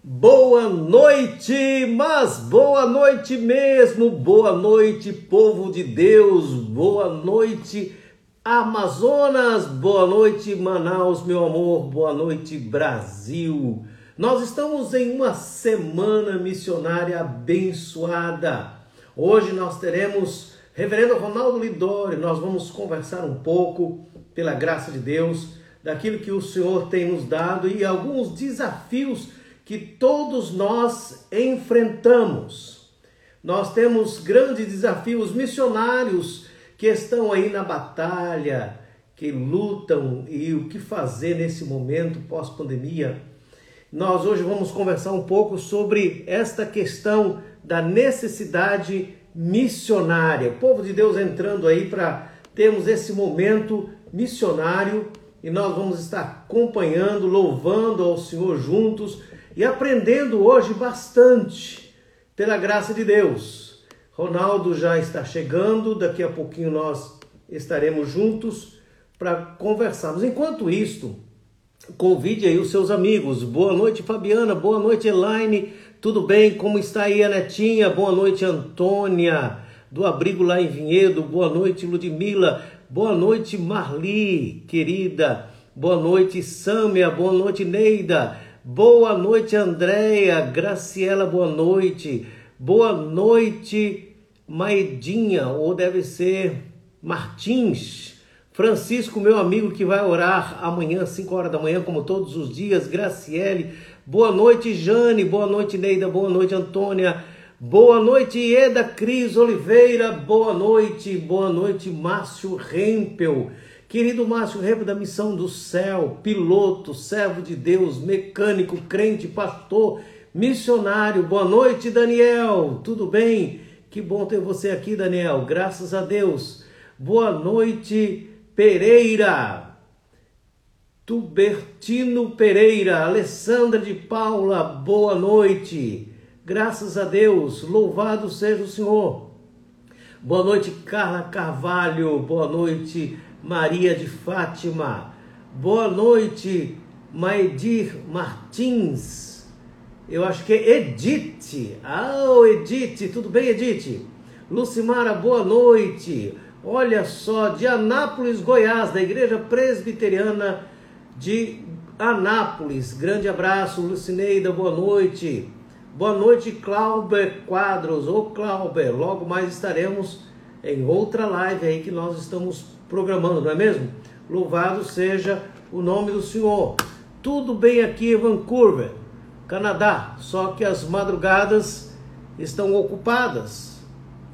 Boa noite, mas boa noite mesmo, boa noite, povo de Deus, boa noite, Amazonas, boa noite, Manaus, meu amor, boa noite, Brasil. Nós estamos em uma semana missionária abençoada. Hoje nós teremos Reverendo Ronaldo Lidori, nós vamos conversar um pouco, pela graça de Deus, daquilo que o Senhor tem nos dado e alguns desafios que todos nós enfrentamos. Nós temos grandes desafios missionários que estão aí na batalha, que lutam e o que fazer nesse momento pós-pandemia. Nós hoje vamos conversar um pouco sobre esta questão da necessidade missionária. O povo de Deus entrando aí para termos esse momento missionário e nós vamos estar acompanhando, louvando ao Senhor juntos e aprendendo hoje bastante pela graça de Deus. Ronaldo já está chegando, daqui a pouquinho nós estaremos juntos para conversarmos. Enquanto isto, convide aí os seus amigos. Boa noite, Fabiana. Boa noite, Elaine. Tudo bem? Como está aí a netinha? Boa noite, Antônia, do abrigo lá em Vinhedo. Boa noite, Ludmila. Boa noite, Marli, querida. Boa noite, Sâmia. Boa noite, Neida. Boa noite, Andréia. Graciela, boa noite. Boa noite, Maedinha, ou deve ser Martins. Francisco, meu amigo que vai orar amanhã, 5 horas da manhã, como todos os dias. Graciele. Boa noite, Jane. Boa noite, Neida. Boa noite, Antônia. Boa noite, Eda Cris Oliveira. Boa noite. Boa noite, Márcio Rempel. Querido Márcio Rebo da Missão do Céu, piloto, servo de Deus, mecânico, crente, pastor, missionário. Boa noite, Daniel. Tudo bem? Que bom ter você aqui, Daniel. Graças a Deus. Boa noite, Pereira. Tubertino Pereira, Alessandra de Paula, boa noite. Graças a Deus, louvado seja o Senhor. Boa noite, Carla Carvalho. Boa noite, Maria de Fátima. Boa noite, Maedir Martins. Eu acho que é Edith. Ah, oh, Edith, tudo bem, Edith? Lucimara, boa noite. Olha só, de Anápolis, Goiás, da Igreja Presbiteriana de Anápolis. Grande abraço, Lucineida, boa noite. Boa noite, Clauber Quadros. Ô, Clauber, logo mais estaremos em outra live aí que nós estamos programando, não é mesmo? Louvado seja o nome do Senhor. Tudo bem aqui em Vancouver, Canadá, só que as madrugadas estão ocupadas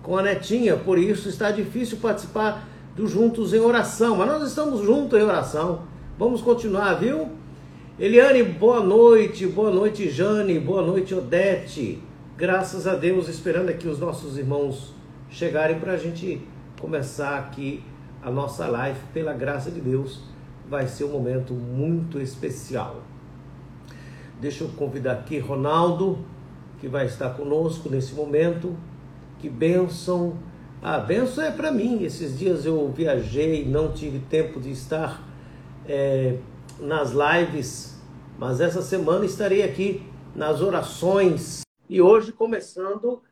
com a netinha, por isso está difícil participar do Juntos em Oração, mas nós estamos juntos em oração. Vamos continuar, viu? Eliane, boa noite, boa noite, Jane, boa noite, Odete. Graças a Deus, esperando aqui os nossos irmãos chegarem para a gente começar aqui a nossa live, pela graça de Deus, vai ser um momento muito especial. Deixa eu convidar aqui Ronaldo, que vai estar conosco nesse momento. Que bênção! A bênção é para mim. Esses dias eu viajei, não tive tempo de estar é, nas lives, mas essa semana estarei aqui nas orações. E hoje começando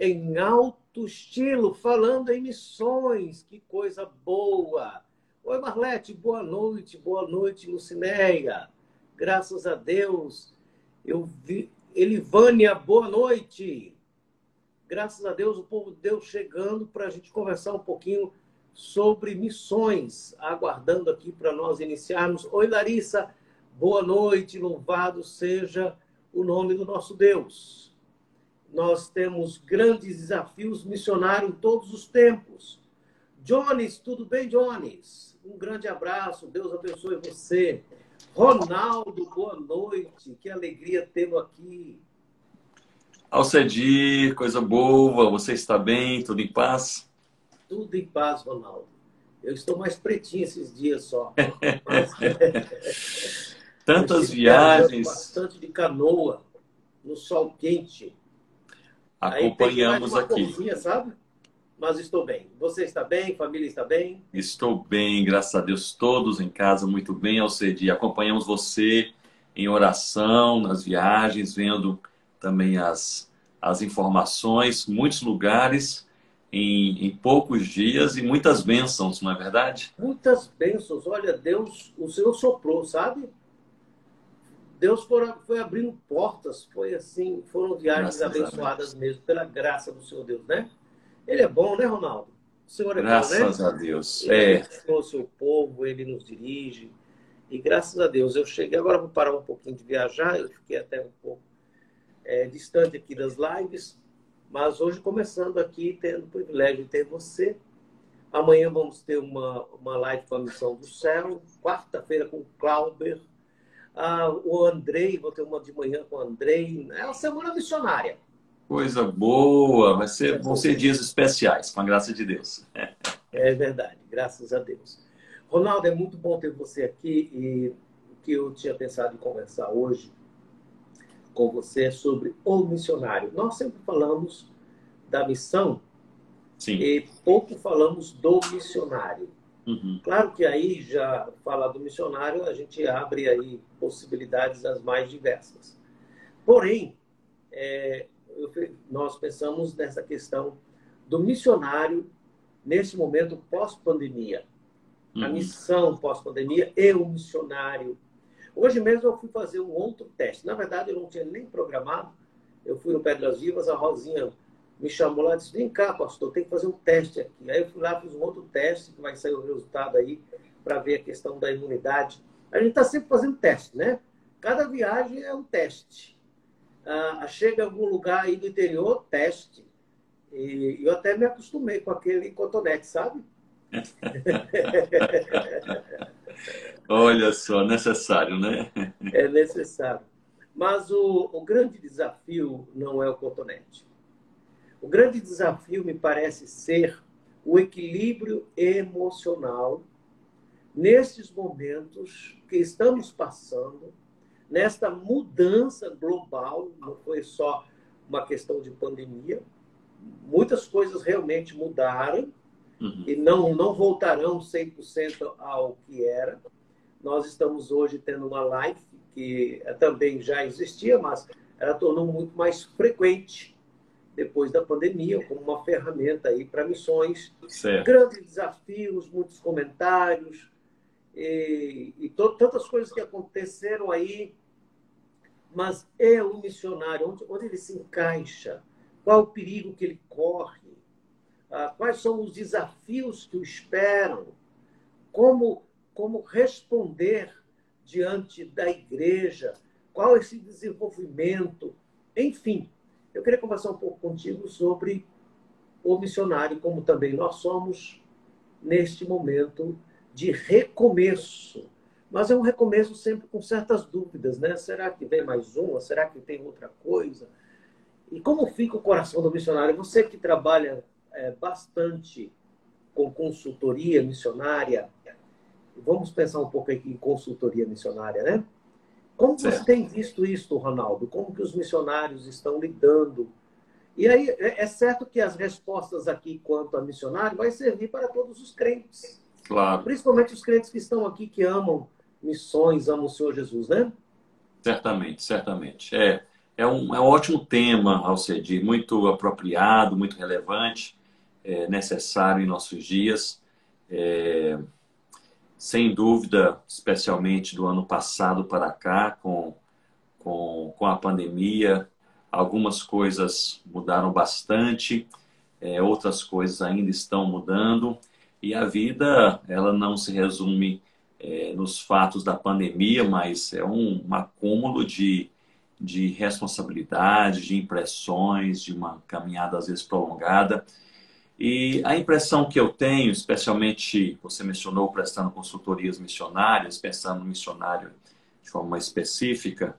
em alto alto estilo, falando em missões. Que coisa boa! Oi, Marlete, boa noite, boa noite, Lucinéia. Graças a Deus. Eu vi. Elivânia, boa noite. Graças a Deus, o povo de Deus chegando para a gente conversar um pouquinho sobre missões, aguardando aqui para nós iniciarmos. Oi, Larissa, boa noite, louvado seja o nome do nosso Deus nós temos grandes desafios missionários em todos os tempos. Jones, tudo bem, Jones? Um grande abraço, Deus abençoe você. Ronaldo, boa noite, que alegria tê-lo aqui. Alcedir, coisa boa, você está bem, tudo em paz? Tudo em paz, Ronaldo. Eu estou mais pretinho esses dias só. Tantas viagens. Bastante de canoa, no sol quente. Acompanhamos aqui. Cozinha, sabe? Mas estou bem. Você está bem? Família está bem? Estou bem, graças a Deus. Todos em casa, muito bem, Alcedi. Acompanhamos você em oração, nas viagens, vendo também as, as informações, muitos lugares em, em, poucos dias e muitas bênçãos, não é verdade? Muitas bênçãos. Olha, Deus, o Senhor soprou, sabe? Deus foi, foi abrindo portas, foi assim, foram viagens Graças abençoadas mesmo, pela graça do Senhor Deus, né? Ele é bom, né, Ronaldo? O Senhor é Graças bom, né? a Deus. Ele é. o seu povo, ele nos dirige. E graças a Deus, eu cheguei. Agora vou parar um pouquinho de viajar, eu fiquei até um pouco é, distante aqui das lives, mas hoje começando aqui, tendo o privilégio de ter você. Amanhã vamos ter uma, uma live com a Missão do Céu, quarta-feira com o Clauber. Ah, o Andrei, vou ter uma de manhã com o Andrei. É uma semana missionária. Coisa boa, vai ser, vão ser dias especiais, com a graça de Deus. É verdade, graças a Deus. Ronaldo, é muito bom ter você aqui e o que eu tinha pensado em conversar hoje com você é sobre o missionário. Nós sempre falamos da missão Sim. e pouco falamos do missionário. Uhum. Claro que aí já falar do missionário a gente abre aí possibilidades as mais diversas. Porém, é, eu, nós pensamos nessa questão do missionário nesse momento pós-pandemia. Uhum. A missão pós-pandemia e o missionário Hoje mesmo eu fui fazer um outro teste. Na verdade, eu não tinha nem programado. Eu fui no Pedras Vivas, a Rosinha me chamou lá e disse: Vem cá, pastor, tem que fazer um teste aqui. Aí eu fui lá, fiz um outro teste, que vai sair o resultado aí, para ver a questão da imunidade. A gente está sempre fazendo teste, né? Cada viagem é um teste. Ah, chega em algum lugar aí do interior, teste. E eu até me acostumei com aquele cotonete, sabe? Olha só, necessário, né? É necessário. Mas o, o grande desafio não é o cotonete. O grande desafio me parece ser o equilíbrio emocional nesses momentos que estamos passando, nesta mudança global, não foi só uma questão de pandemia, muitas coisas realmente mudaram uhum. e não, não voltarão 100% ao que era. Nós estamos hoje tendo uma live que também já existia, mas ela tornou muito mais frequente depois da pandemia, como uma ferramenta aí para missões. Certo. Grandes desafios, muitos comentários e, e tantas coisas que aconteceram aí. Mas é o missionário, onde, onde ele se encaixa, qual o perigo que ele corre, ah, quais são os desafios que o esperam, como como responder diante da igreja, qual esse desenvolvimento, enfim. Eu queria conversar um pouco contigo sobre o missionário, como também nós somos neste momento de recomeço. Mas é um recomeço sempre com certas dúvidas, né? Será que vem mais uma? Será que tem outra coisa? E como fica o coração do missionário? Você que trabalha é, bastante com consultoria missionária, vamos pensar um pouco aqui em consultoria missionária, né? Como certo. você tem visto isso, Ronaldo? Como que os missionários estão lidando? E aí, é, é certo que as respostas aqui quanto a missionário vai servir para todos os crentes. Claro. Principalmente os crentes que estão aqui, que amam missões, amam o Senhor Jesus, né? Certamente, certamente. É, é, um, é um ótimo tema, Alcedi, muito apropriado, muito relevante, é necessário em nossos dias. É, sem dúvida, especialmente do ano passado para cá, com, com, com a pandemia, algumas coisas mudaram bastante, é, outras coisas ainda estão mudando, e a vida ela não se resume é, nos fatos da pandemia, mas é um, um acúmulo de, de responsabilidade, de impressões, de uma caminhada às vezes prolongada. E a impressão que eu tenho, especialmente você mencionou prestando consultorias missionárias, pensando no missionário de forma específica,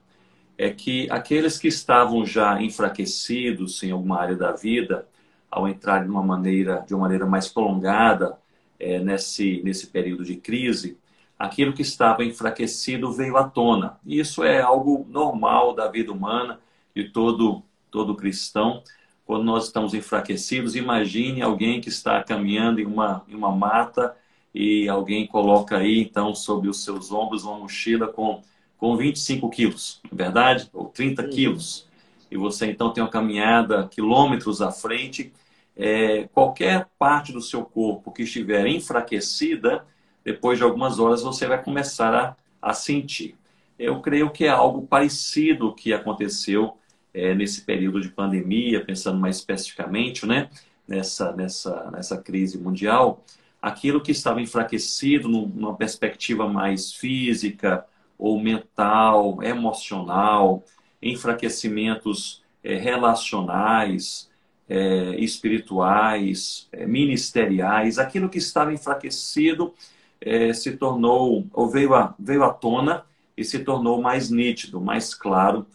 é que aqueles que estavam já enfraquecidos em alguma área da vida, ao entrar de uma maneira, de uma maneira mais prolongada é, nesse, nesse período de crise, aquilo que estava enfraquecido veio à tona. E isso é algo normal da vida humana de todo, todo cristão quando nós estamos enfraquecidos, imagine alguém que está caminhando em uma, em uma mata e alguém coloca aí, então, sobre os seus ombros uma mochila com, com 25 quilos, é verdade? Ou 30 uhum. quilos. E você então tem uma caminhada quilômetros à frente. É, qualquer parte do seu corpo que estiver enfraquecida, depois de algumas horas você vai começar a, a sentir. Eu creio que é algo parecido que aconteceu é, nesse período de pandemia, pensando mais especificamente, né? Nessa, nessa, nessa crise mundial, aquilo que estava enfraquecido numa perspectiva mais física ou mental, emocional, enfraquecimentos é, relacionais, é, espirituais, é, ministeriais, aquilo que estava enfraquecido é, se tornou, ou veio, a, veio à tona e se tornou mais nítido, mais claro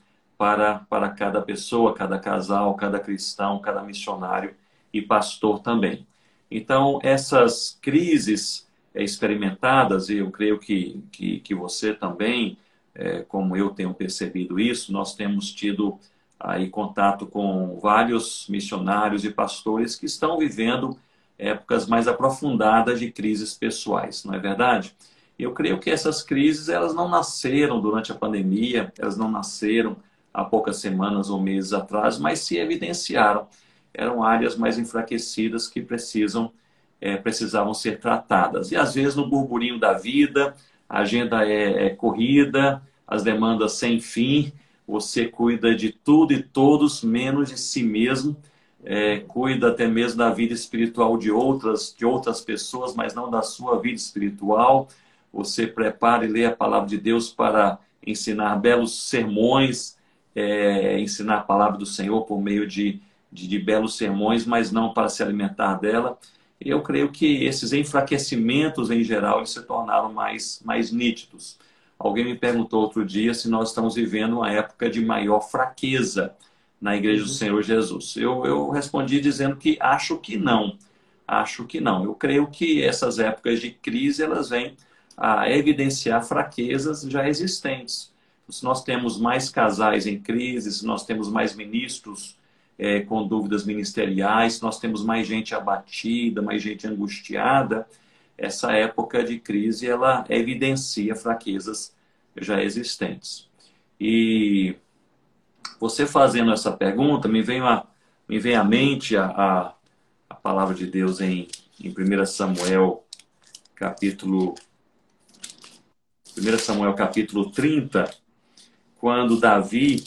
para, para cada pessoa, cada casal, cada cristão, cada missionário e pastor também. Então, essas crises é, experimentadas, e eu creio que, que, que você também, é, como eu tenho percebido isso, nós temos tido aí contato com vários missionários e pastores que estão vivendo épocas mais aprofundadas de crises pessoais, não é verdade? Eu creio que essas crises elas não nasceram durante a pandemia, elas não nasceram há poucas semanas ou meses atrás, mas se evidenciaram eram áreas mais enfraquecidas que precisam é, precisavam ser tratadas. E às vezes no burburinho da vida, a agenda é, é corrida, as demandas sem fim, você cuida de tudo e todos, menos de si mesmo, é, cuida até mesmo da vida espiritual de outras, de outras pessoas, mas não da sua vida espiritual. Você prepara e lê a palavra de Deus para ensinar belos sermões, é, ensinar a palavra do Senhor por meio de de, de belos sermões, mas não para se alimentar dela. E eu creio que esses enfraquecimentos, em geral, se tornaram mais, mais nítidos. Alguém me perguntou outro dia se nós estamos vivendo uma época de maior fraqueza na Igreja uhum. do Senhor Jesus. Eu, eu respondi dizendo que acho que não. Acho que não. Eu creio que essas épocas de crise elas vêm a evidenciar fraquezas já existentes. Se nós temos mais casais em crise, se nós temos mais ministros é, com dúvidas ministeriais, nós temos mais gente abatida, mais gente angustiada. Essa época de crise ela evidencia fraquezas já existentes. E você fazendo essa pergunta, me vem, a, me vem à mente a, a, a palavra de Deus em, em 1 Samuel, capítulo 1 Samuel capítulo 30, quando Davi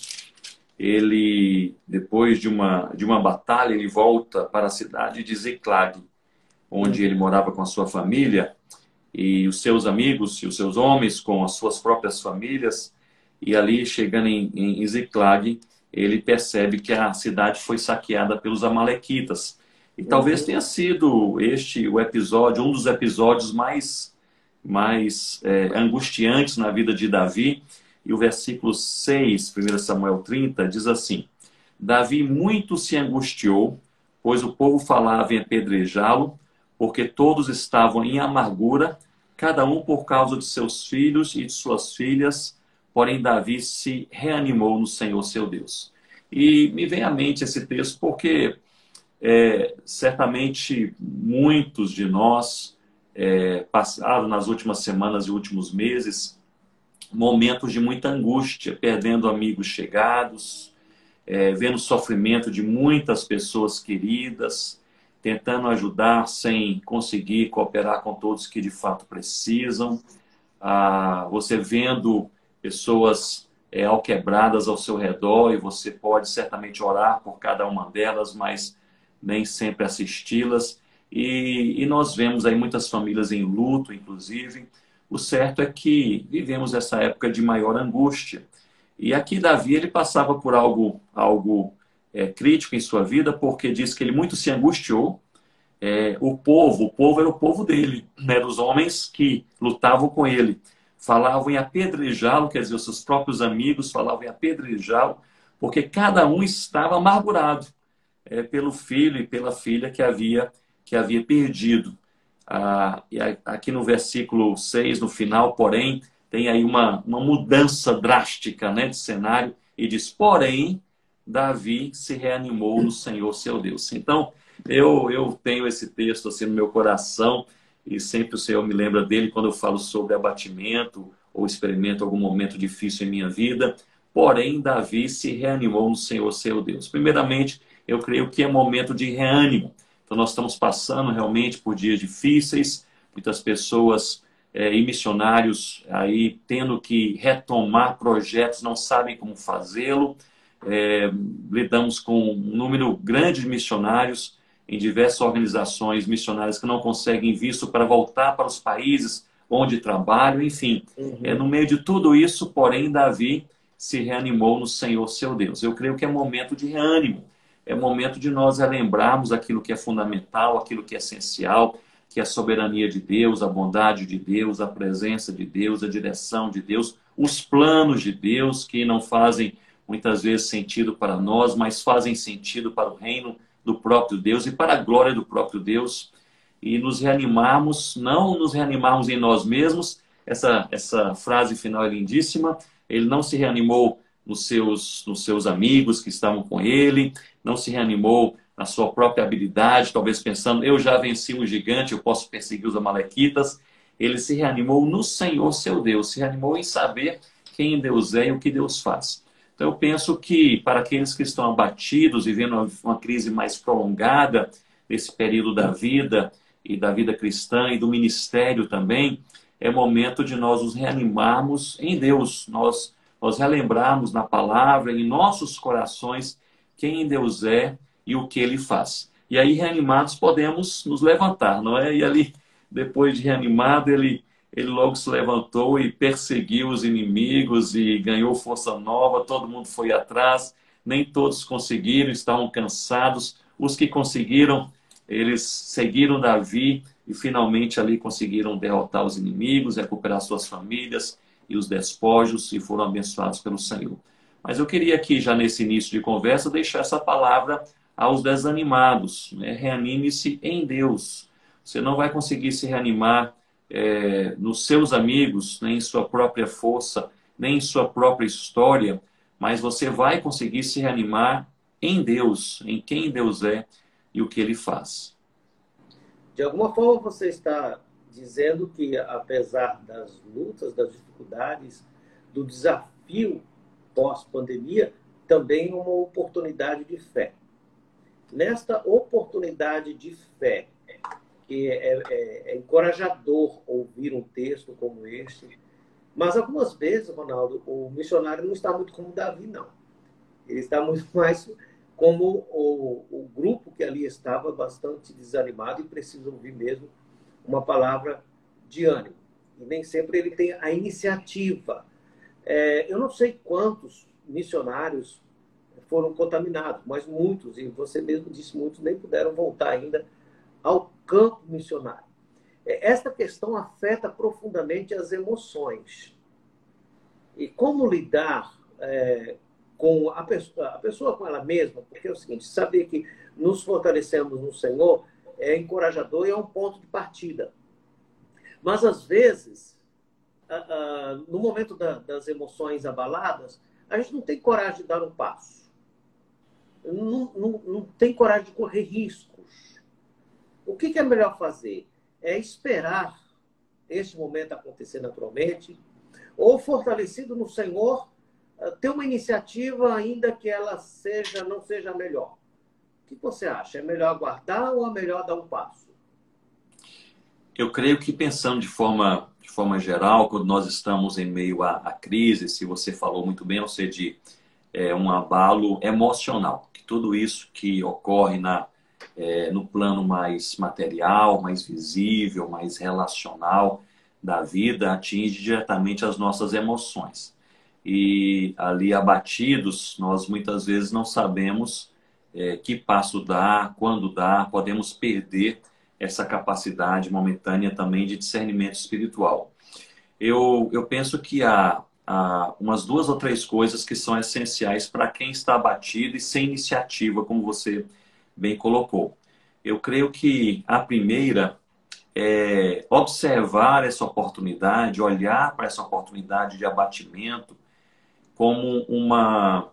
ele, depois de uma, de uma batalha, ele volta para a cidade de Ziklag, onde ele morava com a sua família, e os seus amigos e os seus homens com as suas próprias famílias. E ali, chegando em, em Ziklag, ele percebe que a cidade foi saqueada pelos amalequitas. E uhum. talvez tenha sido este o episódio, um dos episódios mais, mais é, angustiantes na vida de Davi, e o versículo 6, 1 Samuel 30, diz assim: Davi muito se angustiou, pois o povo falava em apedrejá-lo, porque todos estavam em amargura, cada um por causa de seus filhos e de suas filhas, porém Davi se reanimou no Senhor seu Deus. E me vem à mente esse texto porque é, certamente muitos de nós é, passaram nas últimas semanas e últimos meses momentos de muita angústia, perdendo amigos chegados, é, vendo o sofrimento de muitas pessoas queridas, tentando ajudar sem conseguir cooperar com todos que de fato precisam, ah, você vendo pessoas é, alquebradas ao seu redor e você pode certamente orar por cada uma delas, mas nem sempre assisti-las. E, e nós vemos aí muitas famílias em luto, inclusive, o certo é que vivemos essa época de maior angústia. E aqui Davi ele passava por algo, algo é, crítico em sua vida, porque diz que ele muito se angustiou. É, o povo, o povo era o povo dele, né, dos homens que lutavam com ele. Falavam em apedrejá-lo, quer dizer, os seus próprios amigos falavam em apedrejá-lo, porque cada um estava amargurado é, pelo filho e pela filha que havia, que havia perdido. Ah, e aqui no versículo 6, no final, porém, tem aí uma, uma mudança drástica né, de cenário e diz: Porém, Davi se reanimou no Senhor seu Deus. Então, eu, eu tenho esse texto assim no meu coração e sempre o Senhor me lembra dele quando eu falo sobre abatimento ou experimento algum momento difícil em minha vida. Porém, Davi se reanimou no Senhor, seu Deus. Primeiramente, eu creio que é momento de reânimo. Então, nós estamos passando realmente por dias difíceis, muitas pessoas é, e missionários aí tendo que retomar projetos, não sabem como fazê-lo. É, lidamos com um número grande de missionários em diversas organizações missionárias que não conseguem visto para voltar para os países onde trabalham, enfim. Uhum. É, no meio de tudo isso, porém, Davi se reanimou no Senhor seu Deus. Eu creio que é momento de reânimo, é momento de nós relembrarmos aquilo que é fundamental, aquilo que é essencial, que é a soberania de Deus, a bondade de Deus, a presença de Deus, a direção de Deus, os planos de Deus que não fazem muitas vezes sentido para nós, mas fazem sentido para o reino do próprio Deus e para a glória do próprio Deus. E nos reanimarmos, não nos reanimarmos em nós mesmos, essa, essa frase final é lindíssima, ele não se reanimou nos seus, nos seus amigos que estavam com ele, não se reanimou na sua própria habilidade, talvez pensando, eu já venci um gigante, eu posso perseguir os amalequitas. Ele se reanimou no Senhor, seu Deus, se reanimou em saber quem Deus é e o que Deus faz. Então, eu penso que para aqueles que estão abatidos, vivendo uma crise mais prolongada nesse período da vida e da vida cristã e do ministério também, é momento de nós nos reanimarmos em Deus, nós, nós relembrarmos na palavra, em nossos corações, quem Deus é e o que Ele faz. E aí, reanimados, podemos nos levantar, não é? E ali, depois de reanimado, ele ele logo se levantou e perseguiu os inimigos e ganhou força nova, todo mundo foi atrás, nem todos conseguiram, estavam cansados. Os que conseguiram, eles seguiram Davi e finalmente ali conseguiram derrotar os inimigos, recuperar suas famílias e os despojos e foram abençoados pelo Senhor. Mas eu queria aqui, já nesse início de conversa, deixar essa palavra aos desanimados. Né? Reanime-se em Deus. Você não vai conseguir se reanimar é, nos seus amigos, nem em sua própria força, nem em sua própria história, mas você vai conseguir se reanimar em Deus, em quem Deus é e o que ele faz. De alguma forma você está dizendo que apesar das lutas, das dificuldades, do desafio pós-pandemia, também uma oportunidade de fé. Nesta oportunidade de fé, que é, é, é encorajador ouvir um texto como este. Mas algumas vezes, Ronaldo, o missionário não está muito como Davi, não. Ele está muito mais como o, o grupo que ali estava bastante desanimado e precisa ouvir mesmo uma palavra de ânimo. E nem sempre ele tem a iniciativa. É, eu não sei quantos missionários foram contaminados, mas muitos, e você mesmo disse, muitos nem puderam voltar ainda ao campo missionário. É, esta questão afeta profundamente as emoções. E como lidar é, com a pessoa, a pessoa com ela mesma, porque é o seguinte, saber que nos fortalecemos no Senhor é encorajador e é um ponto de partida. Mas às vezes, no momento das emoções abaladas, a gente não tem coragem de dar um passo. Não, não, não tem coragem de correr risco o que, é melhor fazer? É esperar este momento acontecer naturalmente, ou fortalecido no Senhor, eh, ter uma iniciativa, ainda que ela seja não seja melhor. O que você acha? É melhor aguardar ou é melhor dar um passo? Eu creio que pensando de forma, de forma geral, quando nós estamos em meio à, à crise, se você falou muito bem, ou seja, é um abalo emocional, que tudo isso que ocorre na, é, no plano mais material, mais visível, mais relacional da vida, atinge diretamente as nossas emoções. E ali abatidos, nós muitas vezes não sabemos é, que passo dar, quando dar, podemos perder essa capacidade momentânea também de discernimento espiritual. Eu, eu penso que há, há umas duas ou três coisas que são essenciais para quem está abatido e sem iniciativa, como você bem colocou. Eu creio que a primeira é observar essa oportunidade, olhar para essa oportunidade de abatimento como uma,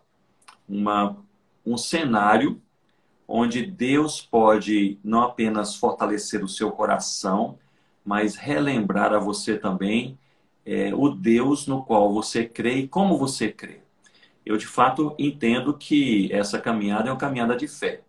uma, um cenário onde Deus pode não apenas fortalecer o seu coração, mas relembrar a você também é, o Deus no qual você crê e como você crê. Eu, de fato, entendo que essa caminhada é uma caminhada de fé.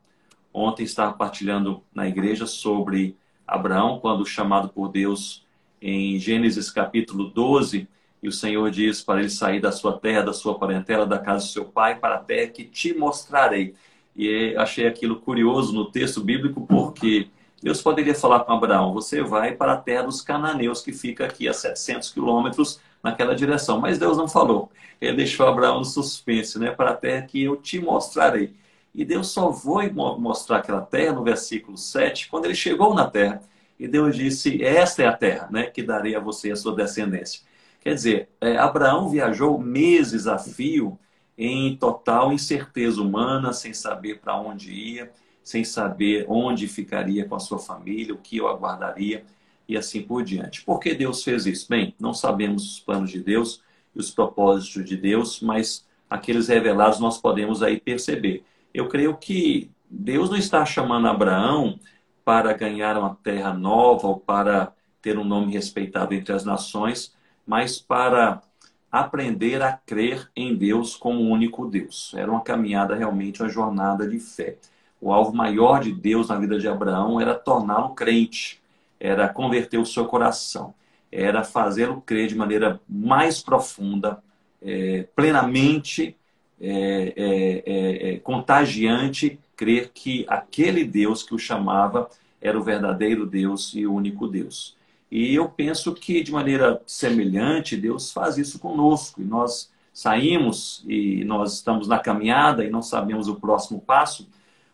Ontem estava partilhando na igreja sobre Abraão, quando chamado por Deus em Gênesis capítulo 12, e o Senhor diz para ele sair da sua terra, da sua parentela, da casa do seu pai, para a terra que te mostrarei. E achei aquilo curioso no texto bíblico, porque Deus poderia falar com Abraão: você vai para a terra dos cananeus, que fica aqui a 700 quilômetros naquela direção. Mas Deus não falou. Ele deixou Abraão no suspense, né? Para a terra que eu te mostrarei. E Deus só foi mostrar aquela terra no versículo 7, quando ele chegou na terra. E Deus disse: Esta é a terra né, que darei a você e a sua descendência. Quer dizer, é, Abraão viajou meses a fio em total incerteza humana, sem saber para onde ia, sem saber onde ficaria com a sua família, o que o aguardaria e assim por diante. Por que Deus fez isso? Bem, não sabemos os planos de Deus e os propósitos de Deus, mas aqueles revelados nós podemos aí perceber. Eu creio que Deus não está chamando Abraão para ganhar uma terra nova ou para ter um nome respeitado entre as nações, mas para aprender a crer em Deus como único Deus. Era uma caminhada realmente, uma jornada de fé. O alvo maior de Deus na vida de Abraão era torná-lo crente, era converter o seu coração, era fazê-lo crer de maneira mais profunda, é, plenamente é é, é, é, contagiante crer que aquele Deus que o chamava era o verdadeiro Deus e o único Deus. E eu penso que, de maneira semelhante, Deus faz isso conosco. E nós saímos e nós estamos na caminhada e não sabemos o próximo passo,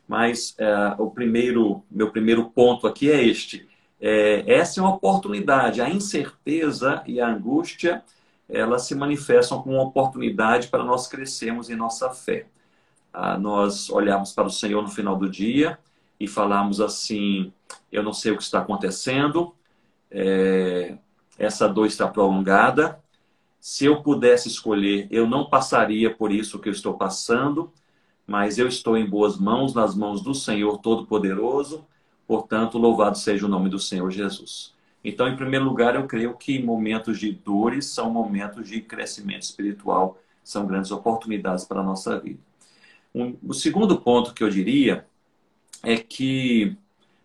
mas é, o primeiro, meu primeiro ponto aqui é este. É, essa é uma oportunidade. A incerteza e a angústia elas se manifestam como uma oportunidade para nós crescermos em nossa fé. Ah, nós olhamos para o Senhor no final do dia e falamos assim: eu não sei o que está acontecendo, é, essa dor está prolongada. Se eu pudesse escolher, eu não passaria por isso que eu estou passando, mas eu estou em boas mãos, nas mãos do Senhor Todo-Poderoso. Portanto, louvado seja o nome do Senhor Jesus. Então, em primeiro lugar, eu creio que momentos de dores são momentos de crescimento espiritual, são grandes oportunidades para a nossa vida. Um, o segundo ponto que eu diria é que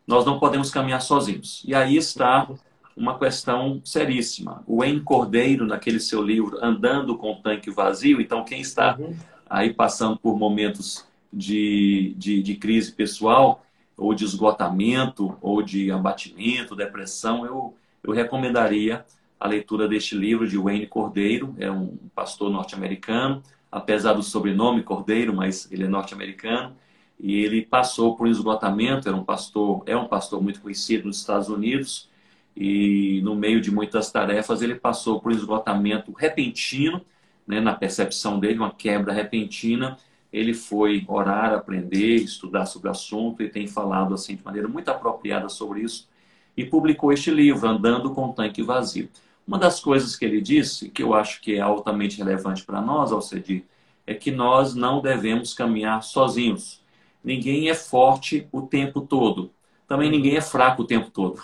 nós não podemos caminhar sozinhos. E aí está uma questão seríssima. O En Cordeiro, naquele seu livro Andando com o Tanque Vazio, então quem está uhum. aí passando por momentos de, de, de crise pessoal, ou de esgotamento, ou de abatimento, depressão, eu, eu recomendaria a leitura deste livro de Wayne Cordeiro, é um pastor norte-americano, apesar do sobrenome Cordeiro, mas ele é norte-americano, e ele passou por um esgotamento, era um pastor, é um pastor muito conhecido nos Estados Unidos, e no meio de muitas tarefas ele passou por um esgotamento repentino, né, na percepção dele, uma quebra repentina, ele foi orar, aprender, estudar sobre o assunto e tem falado assim de maneira muito apropriada sobre isso e publicou este livro, Andando com o Tanque Vazio. Uma das coisas que ele disse, que eu acho que é altamente relevante para nós, Alcedir, é que nós não devemos caminhar sozinhos. Ninguém é forte o tempo todo. Também ninguém é fraco o tempo todo.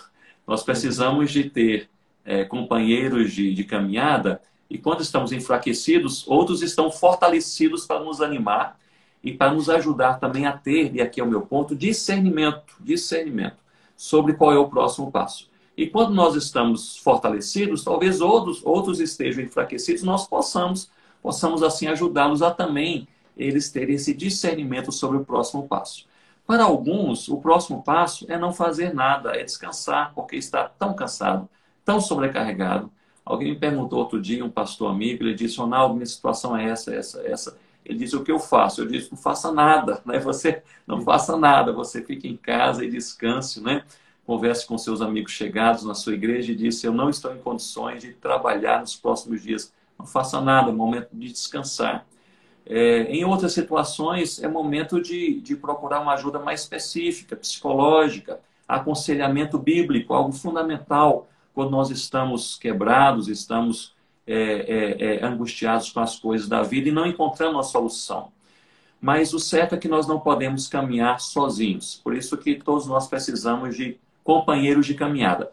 Nós precisamos de ter é, companheiros de, de caminhada e quando estamos enfraquecidos, outros estão fortalecidos para nos animar e para nos ajudar também a ter, e aqui é o meu ponto, discernimento, discernimento sobre qual é o próximo passo. E quando nós estamos fortalecidos, talvez outros, outros estejam enfraquecidos, nós possamos, possamos assim ajudá-los a também eles terem esse discernimento sobre o próximo passo. Para alguns, o próximo passo é não fazer nada, é descansar, porque está tão cansado, tão sobrecarregado, Alguém me perguntou outro dia, um pastor amigo, ele disse, Ronaldo, minha situação é essa, essa, essa. Ele disse, o que eu faço? Eu disse, não faça nada, né? Você não faça nada, você fique em casa e descanse, né? Converse com seus amigos chegados na sua igreja e disse, eu não estou em condições de trabalhar nos próximos dias. Não faça nada, é momento de descansar. É, em outras situações, é momento de, de procurar uma ajuda mais específica, psicológica, aconselhamento bíblico, algo fundamental quando nós estamos quebrados, estamos é, é, é, angustiados com as coisas da vida e não encontramos uma solução. Mas o certo é que nós não podemos caminhar sozinhos. Por isso que todos nós precisamos de companheiros de caminhada.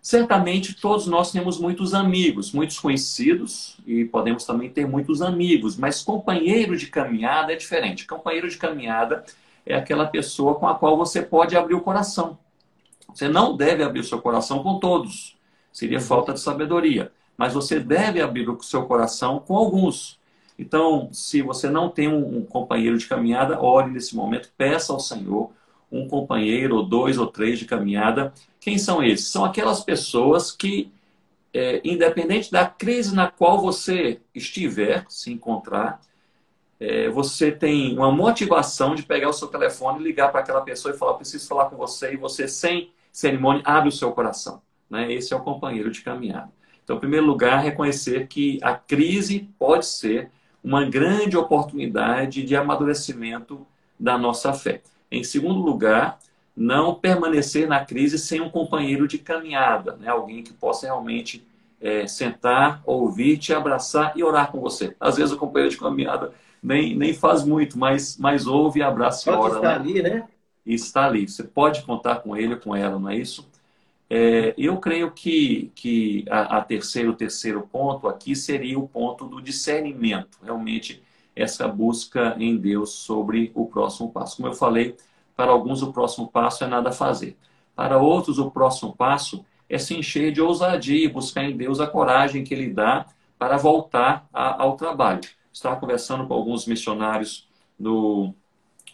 Certamente todos nós temos muitos amigos, muitos conhecidos e podemos também ter muitos amigos, mas companheiro de caminhada é diferente. Companheiro de caminhada é aquela pessoa com a qual você pode abrir o coração. Você não deve abrir o seu coração com todos, seria falta de sabedoria, mas você deve abrir o seu coração com alguns. Então, se você não tem um companheiro de caminhada, ore nesse momento, peça ao Senhor um companheiro, ou dois ou três de caminhada. Quem são esses? São aquelas pessoas que, é, independente da crise na qual você estiver, se encontrar, é, você tem uma motivação de pegar o seu telefone, ligar para aquela pessoa e falar: preciso falar com você, e você, sem cerimônia, abre o seu coração. Né? Esse é o companheiro de caminhada. Então, em primeiro lugar, reconhecer que a crise pode ser uma grande oportunidade de amadurecimento da nossa fé. Em segundo lugar, não permanecer na crise sem um companheiro de caminhada, né? alguém que possa realmente é, sentar, ouvir, te abraçar e orar com você. Às vezes o companheiro de caminhada nem, nem faz muito, mas, mas ouve, abraça e ora. Está né? ali, né? E está ali. Você pode contar com ele ou com ela, não é isso? É, eu creio que, que a, a terceiro, o terceiro ponto aqui seria o ponto do discernimento. Realmente essa busca em Deus sobre o próximo passo. Como eu falei, para alguns o próximo passo é nada fazer. Para outros, o próximo passo é se encher de ousadia e buscar em Deus a coragem que Ele dá para voltar a, ao trabalho. Estava conversando com alguns missionários no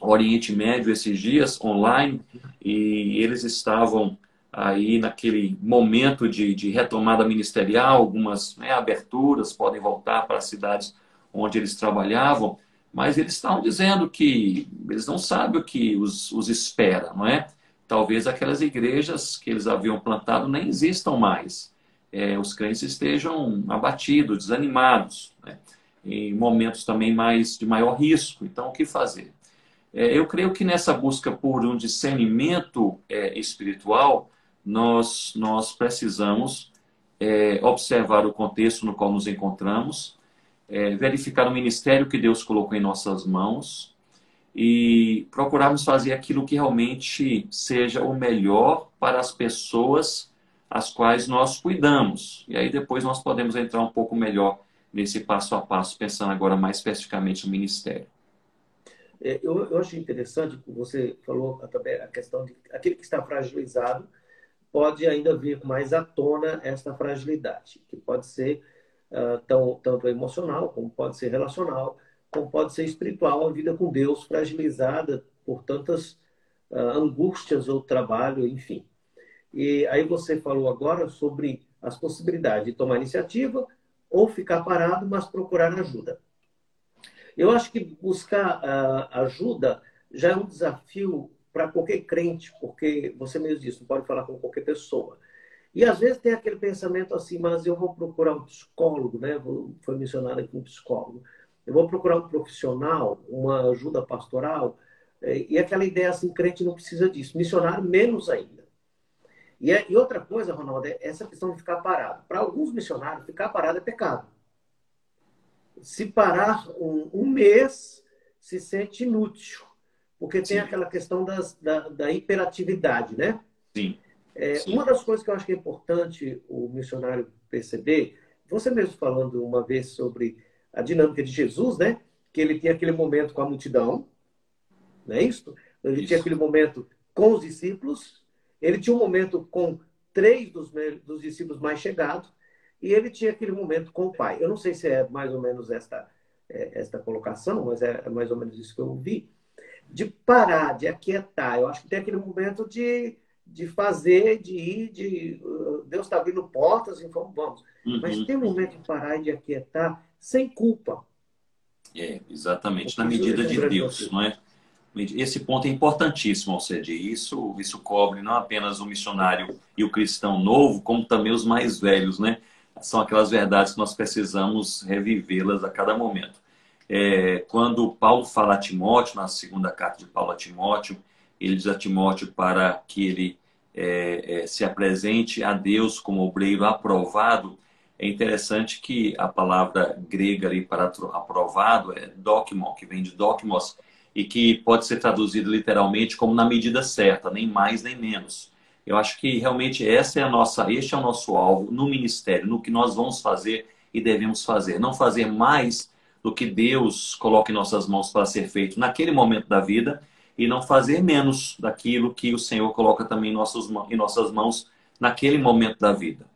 Oriente Médio esses dias, online, e eles estavam aí naquele momento de, de retomada ministerial, algumas né, aberturas podem voltar para cidades onde eles trabalhavam, mas eles estavam dizendo que eles não sabem o que os, os espera, não é? Talvez aquelas igrejas que eles haviam plantado nem existam mais. É, os crentes estejam abatidos, desanimados, né? em momentos também mais de maior risco. Então, o que fazer? É, eu creio que nessa busca por um discernimento é, espiritual, nós, nós precisamos é, observar o contexto no qual nos encontramos, é, verificar o ministério que Deus colocou em nossas mãos e procurarmos fazer aquilo que realmente seja o melhor para as pessoas as quais nós cuidamos. E aí depois nós podemos entrar um pouco melhor nesse passo a passo, pensando agora mais especificamente no ministério. É, eu, eu acho interessante que você falou também a questão de aquele que está fragilizado pode ainda vir mais à tona esta fragilidade, que pode ser uh, tão, tanto emocional, como pode ser relacional, como pode ser espiritual, a vida com Deus fragilizada por tantas uh, angústias ou trabalho, enfim. E aí você falou agora sobre as possibilidades de tomar iniciativa ou ficar parado, mas procurar ajuda. Eu acho que buscar uh, ajuda já é um desafio para qualquer crente, porque você mesmo disse, não pode falar com qualquer pessoa. E às vezes tem aquele pensamento assim, mas eu vou procurar um psicólogo, né? Foi mencionado aqui um psicólogo. Eu vou procurar um profissional, uma ajuda pastoral. É, e aquela ideia assim, crente não precisa disso. Missionário, menos ainda. E, é, e outra coisa, Ronaldo, é essa questão de ficar parado. Para alguns missionários, ficar parado é pecado. Se parar um, um mês, se sente inútil. Porque tem Sim. aquela questão das, da, da hiperatividade, né? Sim. É, uma das coisas que eu acho que é importante o missionário perceber, você mesmo falando uma vez sobre a dinâmica de Jesus, né? Que ele tinha aquele momento com a multidão, não é isso? Ele isso. tinha aquele momento com os discípulos, ele tinha um momento com três dos, dos discípulos mais chegados, e ele tinha aquele momento com o pai. Eu não sei se é mais ou menos esta, é, esta colocação, mas é mais ou menos isso que eu ouvi. De parar, de aquietar. Eu acho que tem aquele momento de de fazer, de ir, de uh, Deus está abrindo portas, então vamos. Uhum. Mas tem um momento de parar e de aquietar sem culpa. É, exatamente, na medida de Deus, não é? Esse ponto é importantíssimo, Alcede. Isso, isso cobre não apenas o missionário e o cristão novo, como também os mais velhos, né? São aquelas verdades que nós precisamos revivê-las a cada momento. É, quando Paulo fala a Timóteo, na segunda carta de Paulo a Timóteo, ele diz a Timóteo para que ele é, é, se apresente a Deus como obreiro aprovado. É interessante que a palavra grega ali para aprovado é dokmon, que vem de dokmos, e que pode ser traduzido literalmente como na medida certa, nem mais nem menos. Eu acho que realmente essa é a nossa, este é o nosso alvo no ministério, no que nós vamos fazer e devemos fazer. Não fazer mais do que Deus coloca em nossas mãos para ser feito naquele momento da vida e não fazer menos daquilo que o Senhor coloca também em, em nossas mãos naquele momento da vida.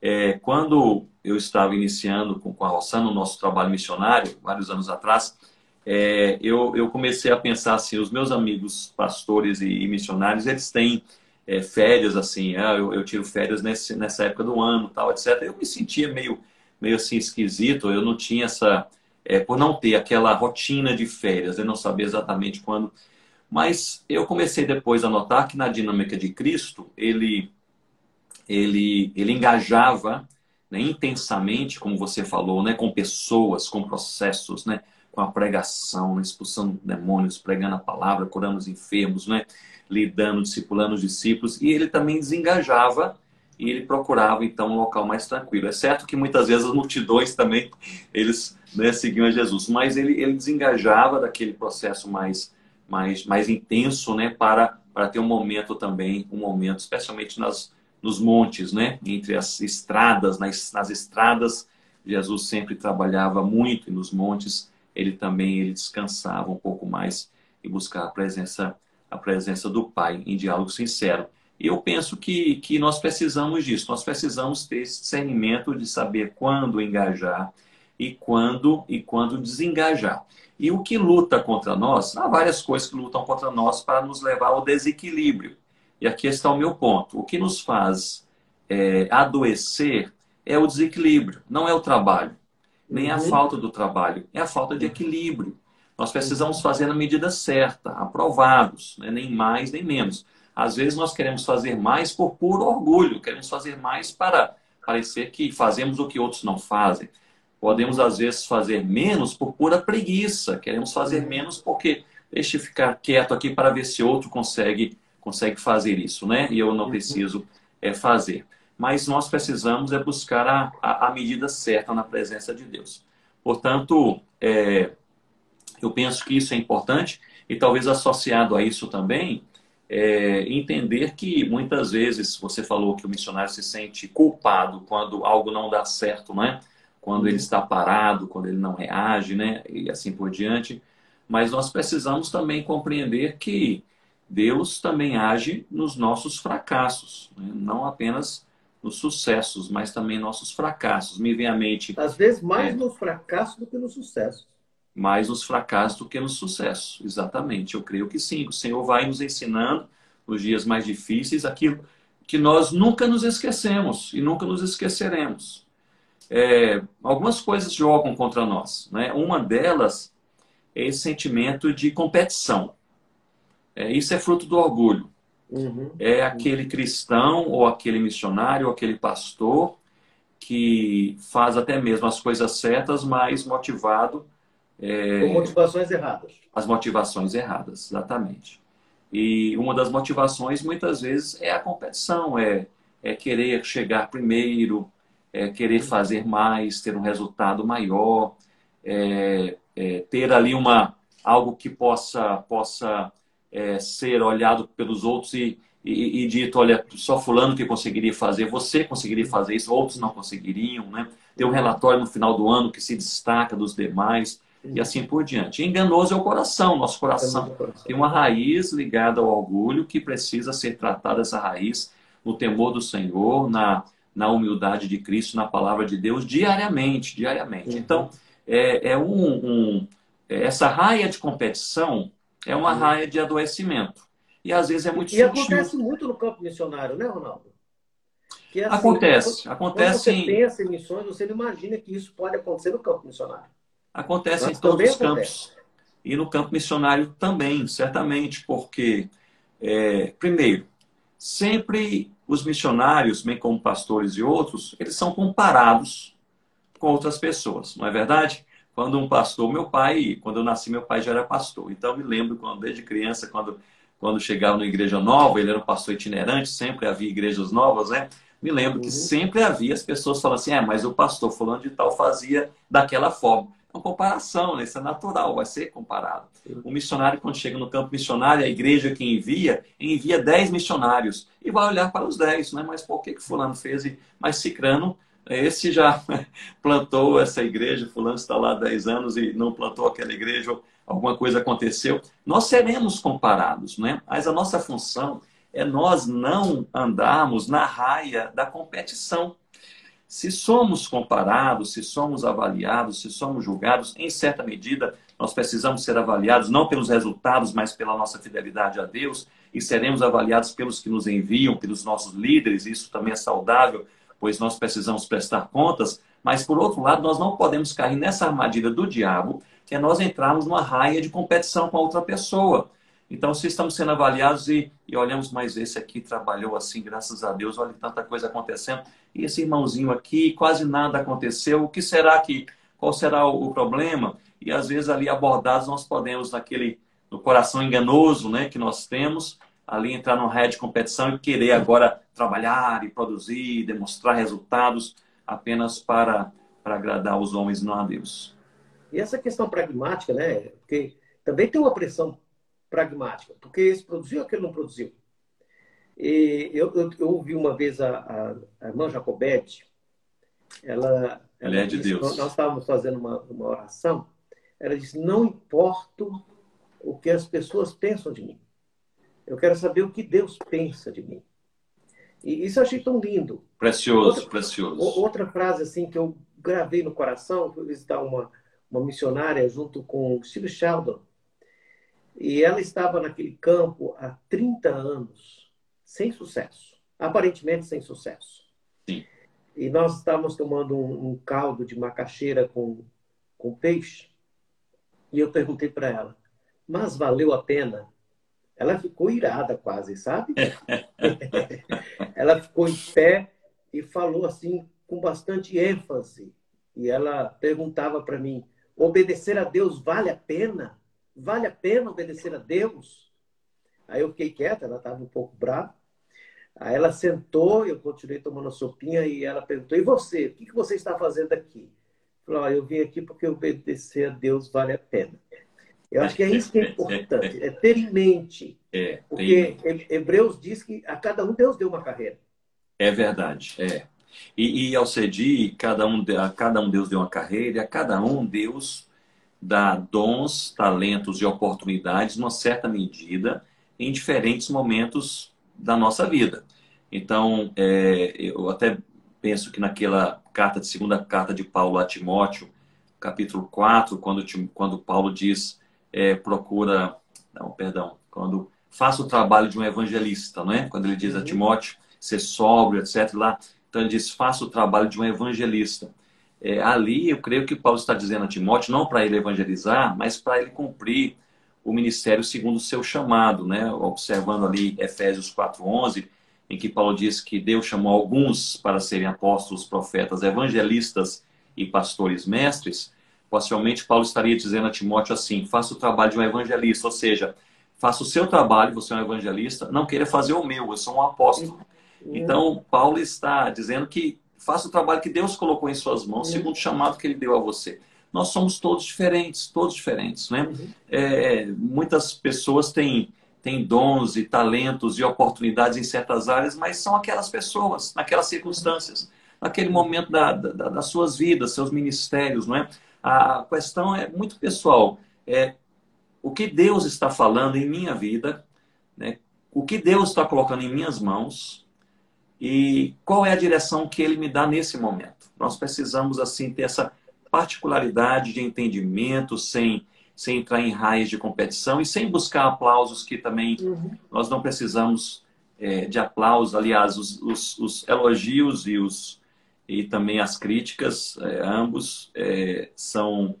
É, quando eu estava iniciando com, com a Rossana o nosso trabalho missionário, vários anos atrás, é, eu, eu, comecei a pensar assim, os meus amigos pastores e, e missionários, eles têm é, férias assim, ah, eu, eu, tiro férias nesse, nessa época do ano, tal, etc. Eu me sentia meio, meio assim esquisito, eu não tinha essa, é, por não ter aquela rotina de férias, eu não sabia exatamente quando. Mas eu comecei depois a notar que na dinâmica de Cristo, ele, ele, ele engajava né, intensamente, como você falou, né, com pessoas, com processos, né, com a pregação, né, expulsando demônios, pregando a palavra, curando os enfermos, né, lidando, discipulando os discípulos, e ele também desengajava e ele procurava então um local mais tranquilo. É certo que muitas vezes as multidões também eles né, seguiam a Jesus, mas ele, ele desengajava daquele processo mais mais mais intenso, né, para para ter um momento também, um momento, especialmente nas nos montes, né? Entre as estradas, nas, nas estradas, Jesus sempre trabalhava muito e nos montes ele também ele descansava um pouco mais e buscava a presença a presença do Pai em diálogo sincero. E eu penso que, que nós precisamos disso, nós precisamos ter esse discernimento de saber quando engajar e quando e quando desengajar. E o que luta contra nós, há várias coisas que lutam contra nós para nos levar ao desequilíbrio. E aqui está o meu ponto. O que nos faz é, adoecer é o desequilíbrio, não é o trabalho, nem a uhum. falta do trabalho, é a falta de equilíbrio. Nós precisamos fazer na medida certa, aprovados, né? nem mais nem menos. Às vezes nós queremos fazer mais por puro orgulho, queremos fazer mais para parecer que fazemos o que outros não fazem. Podemos, às vezes, fazer menos por pura preguiça, queremos fazer menos porque deixe ficar quieto aqui para ver se outro consegue consegue fazer isso, né? E eu não uhum. preciso é, fazer. Mas nós precisamos é buscar a, a, a medida certa na presença de Deus. Portanto, é, eu penso que isso é importante e talvez associado a isso também, é, entender que muitas vezes você falou que o missionário se sente culpado quando algo não dá certo, né? Quando ele está parado, quando ele não reage, né? E assim por diante. Mas nós precisamos também compreender que Deus também age nos nossos fracassos, né? não apenas nos sucessos, mas também nossos fracassos. Me vem à mente. Às vezes mais é, nos fracassos do que nos sucessos. Mais nos fracassos do que nos sucessos, exatamente. Eu creio que sim. O Senhor vai nos ensinando nos dias mais difíceis aquilo que nós nunca nos esquecemos e nunca nos esqueceremos. É, algumas coisas jogam contra nós. Né? Uma delas é esse sentimento de competição. É, isso é fruto do orgulho. Uhum. É aquele cristão, ou aquele missionário, ou aquele pastor que faz até mesmo as coisas certas, mas motivado. É... Com motivações erradas. As motivações erradas, exatamente. E uma das motivações, muitas vezes, é a competição, é, é querer chegar primeiro, é querer fazer mais, ter um resultado maior, é, é ter ali uma, algo que possa, possa é, ser olhado pelos outros e, e, e, dito, olha, só fulano que conseguiria fazer, você conseguiria fazer isso, outros não conseguiriam, né? Ter um relatório no final do ano que se destaca dos demais e assim por diante. enganoso é o coração, nosso coração tem uma raiz ligada ao orgulho que precisa ser tratada essa raiz no temor do Senhor, na, na humildade de Cristo, na palavra de Deus, diariamente, diariamente. Uhum. Então, é, é um, um, essa raia de competição é uma raia de adoecimento. E às vezes é muito e sutil. E acontece muito no campo missionário, né, Ronaldo? É assim, acontece. Quando, acontece quando você em... pensa em missões, você não imagina que isso pode acontecer no campo missionário. Acontece Mas em todos os campos. E no campo missionário também, certamente, porque, é, primeiro, sempre os missionários, bem como pastores e outros, eles são comparados com outras pessoas, não é verdade? quando um pastor, meu pai, quando eu nasci, meu pai já era pastor. Então, eu me lembro quando, desde criança, quando, quando chegava na igreja nova, ele era um pastor itinerante, sempre havia igrejas novas, né? Me lembro uhum. que sempre havia as pessoas falando assim: é, mas o pastor fulano de tal fazia daquela forma. Uma comparação, né? isso é natural, vai ser comparado. O missionário, quando chega no campo missionário, a igreja que envia, envia 10 missionários e vai olhar para os 10, né? mas por que, que fulano fez? Mas Cicrano, esse já plantou essa igreja, fulano está lá há 10 anos e não plantou aquela igreja, alguma coisa aconteceu. Nós seremos comparados, né? mas a nossa função é nós não andarmos na raia da competição. Se somos comparados, se somos avaliados, se somos julgados, em certa medida, nós precisamos ser avaliados não pelos resultados, mas pela nossa fidelidade a Deus, e seremos avaliados pelos que nos enviam, pelos nossos líderes, isso também é saudável, pois nós precisamos prestar contas, mas por outro lado, nós não podemos cair nessa armadilha do diabo, que é nós entrarmos numa raia de competição com a outra pessoa. Então, se estamos sendo avaliados e, e, olhamos, mas esse aqui trabalhou assim, graças a Deus, olha tanta coisa acontecendo, e esse irmãozinho aqui, quase nada aconteceu, o que será que, qual será o, o problema? E às vezes ali abordados nós podemos, naquele, no coração enganoso né, que nós temos, ali entrar numa rede de competição e querer agora trabalhar e produzir, demonstrar resultados apenas para, para agradar os homens, não a Deus. E essa questão pragmática, né? Porque também tem uma pressão pragmática, porque esse produziu, aquele não produziu. Eu, eu, eu ouvi uma vez a, a, a irmã Jacobete, ela, ela é de disse, Deus. Nós estávamos fazendo uma, uma oração, ela disse: Não importa o que as pessoas pensam de mim, eu quero saber o que Deus pensa de mim. E isso eu achei tão lindo. Precioso, outra, precioso. Outra frase assim que eu gravei no coração, fui visitar uma, uma missionária junto com Steve Sheldon. E ela estava naquele campo há 30 anos, sem sucesso. Aparentemente sem sucesso. Sim. E nós estávamos tomando um, um caldo de macaxeira com, com peixe. E eu perguntei para ela, mas valeu a pena? Ela ficou irada quase, sabe? ela ficou em pé e falou assim com bastante ênfase. E ela perguntava para mim: obedecer a Deus vale a pena? Vale a pena obedecer a Deus? Aí eu fiquei quieta, ela estava um pouco brava. Aí ela sentou, eu continuei tomando a sopinha e ela perguntou: E você? O que você está fazendo aqui? Eu falei: Eu vim aqui porque obedecer a Deus vale a pena. Eu acho que é isso que é importante, é ter em mente. É, porque tem... Hebreus diz que a cada um Deus deu uma carreira. É verdade, é. E, e ao cedir, cada um, a cada um Deus deu uma carreira, e a cada um Deus dá dons, talentos e oportunidades, numa certa medida, em diferentes momentos da nossa vida. Então, é, eu até penso que naquela carta de segunda carta de Paulo a Timóteo, capítulo 4, quando, quando Paulo diz, é, procura, não, perdão, quando faça o trabalho de um evangelista, não é? Quando ele diz a uhum. Timóteo, ser sóbrio, etc. Lá, então ele diz, faça o trabalho de um evangelista é, ali eu creio que Paulo está dizendo a Timóteo, não para ele evangelizar, mas para ele cumprir o ministério segundo o seu chamado, né? observando ali Efésios 4.11, em que Paulo diz que Deus chamou alguns para serem apóstolos, profetas, evangelistas e pastores mestres, possivelmente Paulo estaria dizendo a Timóteo assim, faça o trabalho de um evangelista, ou seja, faça o seu trabalho, você é um evangelista, não queira fazer o meu, eu sou um apóstolo. Então, Paulo está dizendo que Faça o trabalho que Deus colocou em suas mãos, uhum. segundo o chamado que Ele deu a você. Nós somos todos diferentes, todos diferentes, né? Uhum. É, muitas pessoas têm, têm dons e talentos e oportunidades em certas áreas, mas são aquelas pessoas, naquelas circunstâncias, naquele momento da, da, das suas vidas, seus ministérios, não é? A questão é muito pessoal. É o que Deus está falando em minha vida, né? o que Deus está colocando em minhas mãos, e qual é a direção que ele me dá nesse momento. Nós precisamos, assim, ter essa particularidade de entendimento, sem, sem entrar em raios de competição e sem buscar aplausos que também uhum. nós não precisamos é, de aplausos. Aliás, os, os, os, elogios e, os, e também as críticas, é, ambos é, são,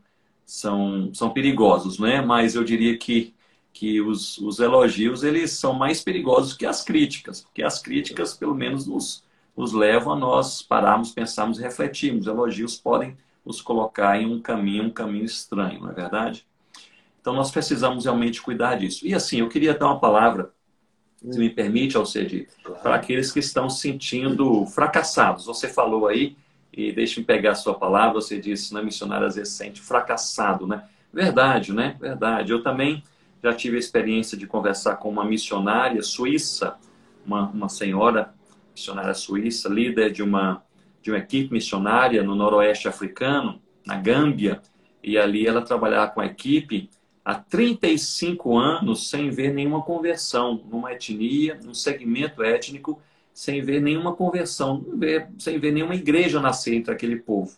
são, são perigosos, não é? Mas eu diria que que os, os elogios eles são mais perigosos que as críticas, porque as críticas pelo menos nos, nos levam a nós pararmos, pensarmos e refletirmos. Elogios podem nos colocar em um caminho, um caminho estranho, não é verdade? Então nós precisamos realmente cuidar disso. E assim, eu queria dar uma palavra, se me permite, Alcedi, claro. para aqueles que estão se sentindo fracassados. Você falou aí E deixe-me pegar a sua palavra, você disse na missionária às vezes sente fracassado, né? Verdade, né? Verdade. Eu também já tive a experiência de conversar com uma missionária suíça, uma, uma senhora missionária suíça, líder de uma, de uma equipe missionária no noroeste africano, na Gâmbia, e ali ela trabalhava com a equipe há 35 anos sem ver nenhuma conversão numa etnia, num segmento étnico, sem ver nenhuma conversão, sem ver nenhuma igreja nascer entre aquele povo.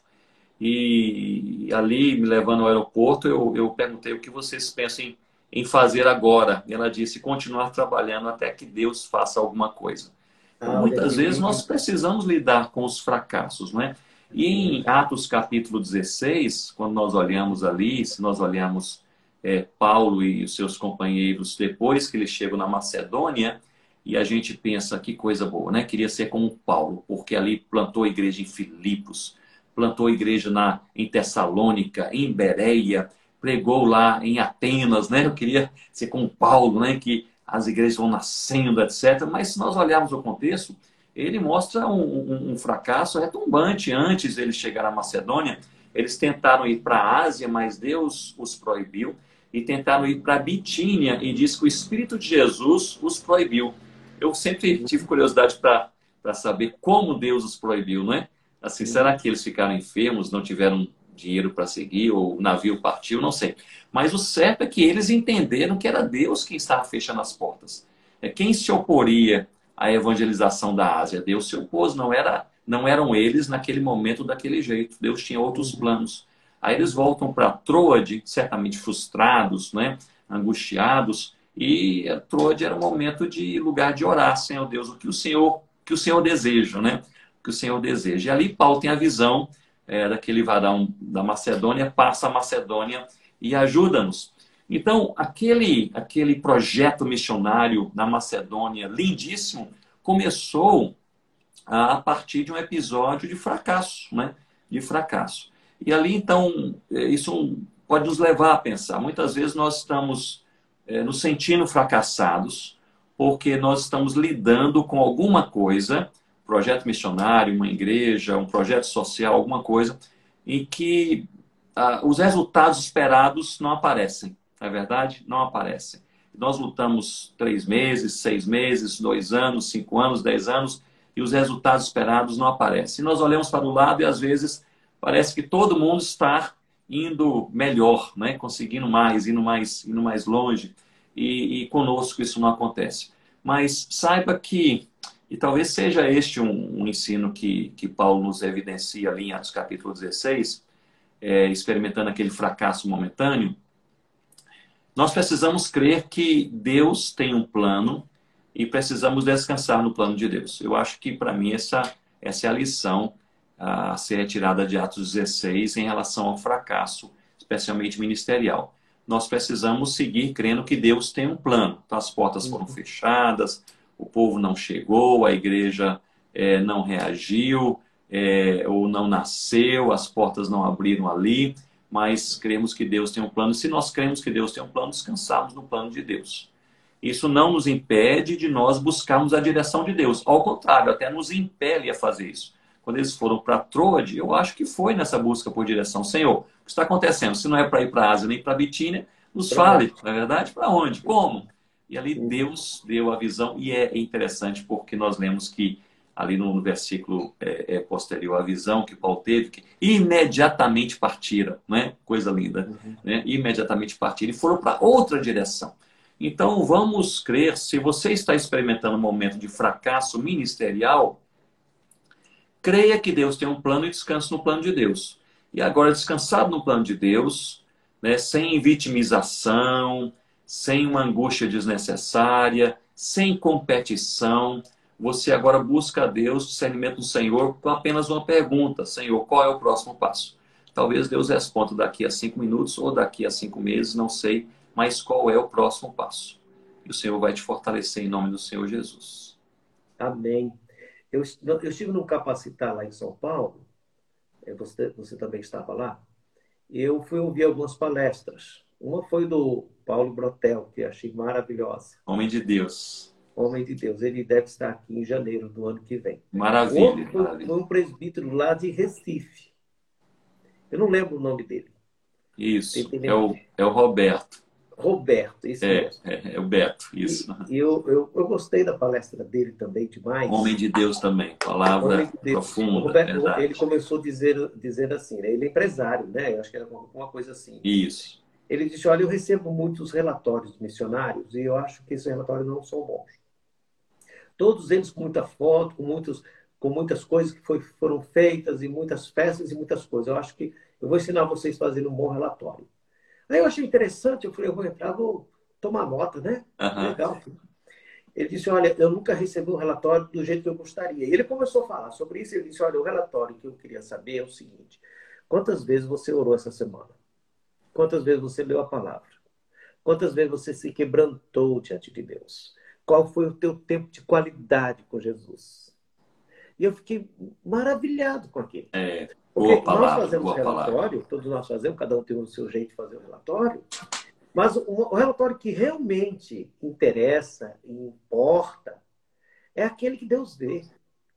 E ali, me levando ao aeroporto, eu, eu perguntei o que vocês pensam em, em fazer agora. E ela disse: continuar trabalhando até que Deus faça alguma coisa. Então, muitas vezes nós precisamos lidar com os fracassos, não é? E em Atos capítulo 16, quando nós olhamos ali, se nós olhamos é, Paulo e os seus companheiros depois que eles chegam na Macedônia, e a gente pensa que coisa boa, né? Queria ser como Paulo, porque ali plantou a igreja em Filipos, plantou a igreja na, em Tessalônica, em Bereia, pregou lá em Atenas, né? Eu queria ser como Paulo, né? Que as igrejas vão nascendo, etc. Mas se nós olharmos o contexto, ele mostra um, um, um fracasso retumbante antes deles chegar à Macedônia. Eles tentaram ir para a Ásia, mas Deus os proibiu e tentaram ir para Bitínia e diz que o Espírito de Jesus os proibiu. Eu sempre tive curiosidade para saber como Deus os proibiu, não é? Assim, será que eles ficaram enfermos, não tiveram dinheiro para seguir, ou o navio partiu, não sei. Mas o certo é que eles entenderam que era Deus quem estava fechando as portas. É quem se oporia à evangelização da Ásia. Deus se opôs, não era, não eram eles naquele momento daquele jeito. Deus tinha outros planos. Aí eles voltam para Troade, certamente frustrados, né? angustiados, e Troade era um momento de lugar de orar, Senhor Deus, o que o Senhor, que o Senhor deseja, né? O que o Senhor deseja. E ali Paulo tem a visão é, daquele varão da Macedônia, passa a Macedônia e ajuda-nos. Então, aquele, aquele projeto missionário na Macedônia, lindíssimo, começou a partir de um episódio de fracasso, né? De fracasso. E ali, então, é, isso pode nos levar a pensar. Muitas vezes nós estamos é, nos sentindo fracassados porque nós estamos lidando com alguma coisa, projeto missionário, uma igreja, um projeto social, alguma coisa, em que ah, os resultados esperados não aparecem. Não é verdade? Não aparecem. Nós lutamos três meses, seis meses, dois anos, cinco anos, dez anos, e os resultados esperados não aparecem. E nós olhamos para o lado e às vezes parece que todo mundo está indo melhor, né? conseguindo mais, indo mais, indo mais longe. E, e conosco isso não acontece. Mas saiba que, e talvez seja este um, um, ensino que, que Paulo nos evidencia ali em Atos capítulo 16, é, experimentando aquele fracasso momentâneo, nós precisamos crer que Deus tem um plano e precisamos descansar no plano de Deus. Eu acho que, para mim, essa, essa é a lição a ser retirada de Atos 16 em relação ao fracasso, especialmente ministerial. Nós precisamos seguir crendo que Deus tem um plano. Então, as portas foram uhum. fechadas, o povo não chegou, a igreja é, não reagiu, é, ou não nasceu, as portas não abriram ali, mas cremos que Deus tem um plano. Se nós cremos que Deus tem um plano, descansamos no plano de Deus. Isso não nos impede de nós buscarmos a direção de Deus. Ao contrário, até nos impele a fazer isso quando eles foram para Troade, eu acho que foi nessa busca por direção. Senhor, o que está acontecendo? Se não é para ir para a Ásia nem para a Bitínia, nos fale, na é verdade, para onde? Como? E ali Deus deu a visão, e é interessante porque nós lemos que ali no, versículo é, é, posterior à visão que Paulo teve, que imediatamente partiram, né? coisa linda, uhum. né? imediatamente partiram e foram para outra direção. Então vamos crer, se você está experimentando um momento de fracasso ministerial, creia que Deus tem um plano e descanse no plano de Deus. E agora, descansado no plano de Deus, né, sem vitimização, sem uma angústia desnecessária, sem competição, você agora busca a Deus, discernimento do Senhor, com apenas uma pergunta: Senhor, qual é o próximo passo? Talvez Deus responda daqui a cinco minutos ou daqui a cinco meses, não sei, mas qual é o próximo passo? E o Senhor vai te fortalecer em nome do Senhor Jesus. Amém. Eu, eu estive num capacitar lá em São Paulo, é, você, você também estava lá, e eu fui ouvir algumas palestras. Uma foi do Paulo Brotel, que achei maravilhosa. Homem de Deus. Homem de Deus. Ele deve estar aqui em janeiro do ano que vem. Maravilha. Foi, maravilha. foi um presbítero lá de Recife. Eu não lembro o nome dele. Isso. É o, é o Roberto. Roberto, esse É, mesmo. é, é o Beto. Isso. E eu, eu, eu gostei da palestra dele também demais. Homem de Deus também. Palavra de Deus. O profunda. Roberto, verdade. ele começou dizendo, dizendo assim, né? ele é empresário, né? Eu acho que era uma coisa assim. Isso. Ele disse, olha, eu recebo muitos relatórios missionários e eu acho que esses relatórios não são bons. Todos eles com muita foto, com, muitos, com muitas coisas que foi, foram feitas e muitas festas e muitas coisas. Eu acho que eu vou ensinar vocês a fazerem um bom relatório. Aí eu achei interessante, eu falei, eu vou entrar, vou tomar nota, né? Aham. Legal. Ele disse, olha, eu nunca recebi um relatório do jeito que eu gostaria. E ele começou a falar sobre isso. Ele disse, olha, o relatório que eu queria saber é o seguinte. Quantas vezes você orou essa semana? Quantas vezes você leu a palavra? Quantas vezes você se quebrantou diante de Deus? Qual foi o teu tempo de qualidade com Jesus? E eu fiquei maravilhado com aquilo. É, Porque boa palavra, nós fazemos boa relatório, palavra. todos nós fazemos, cada um tem o seu jeito de fazer o relatório, mas o, relatório que realmente interessa e importa é aquele que Deus vê.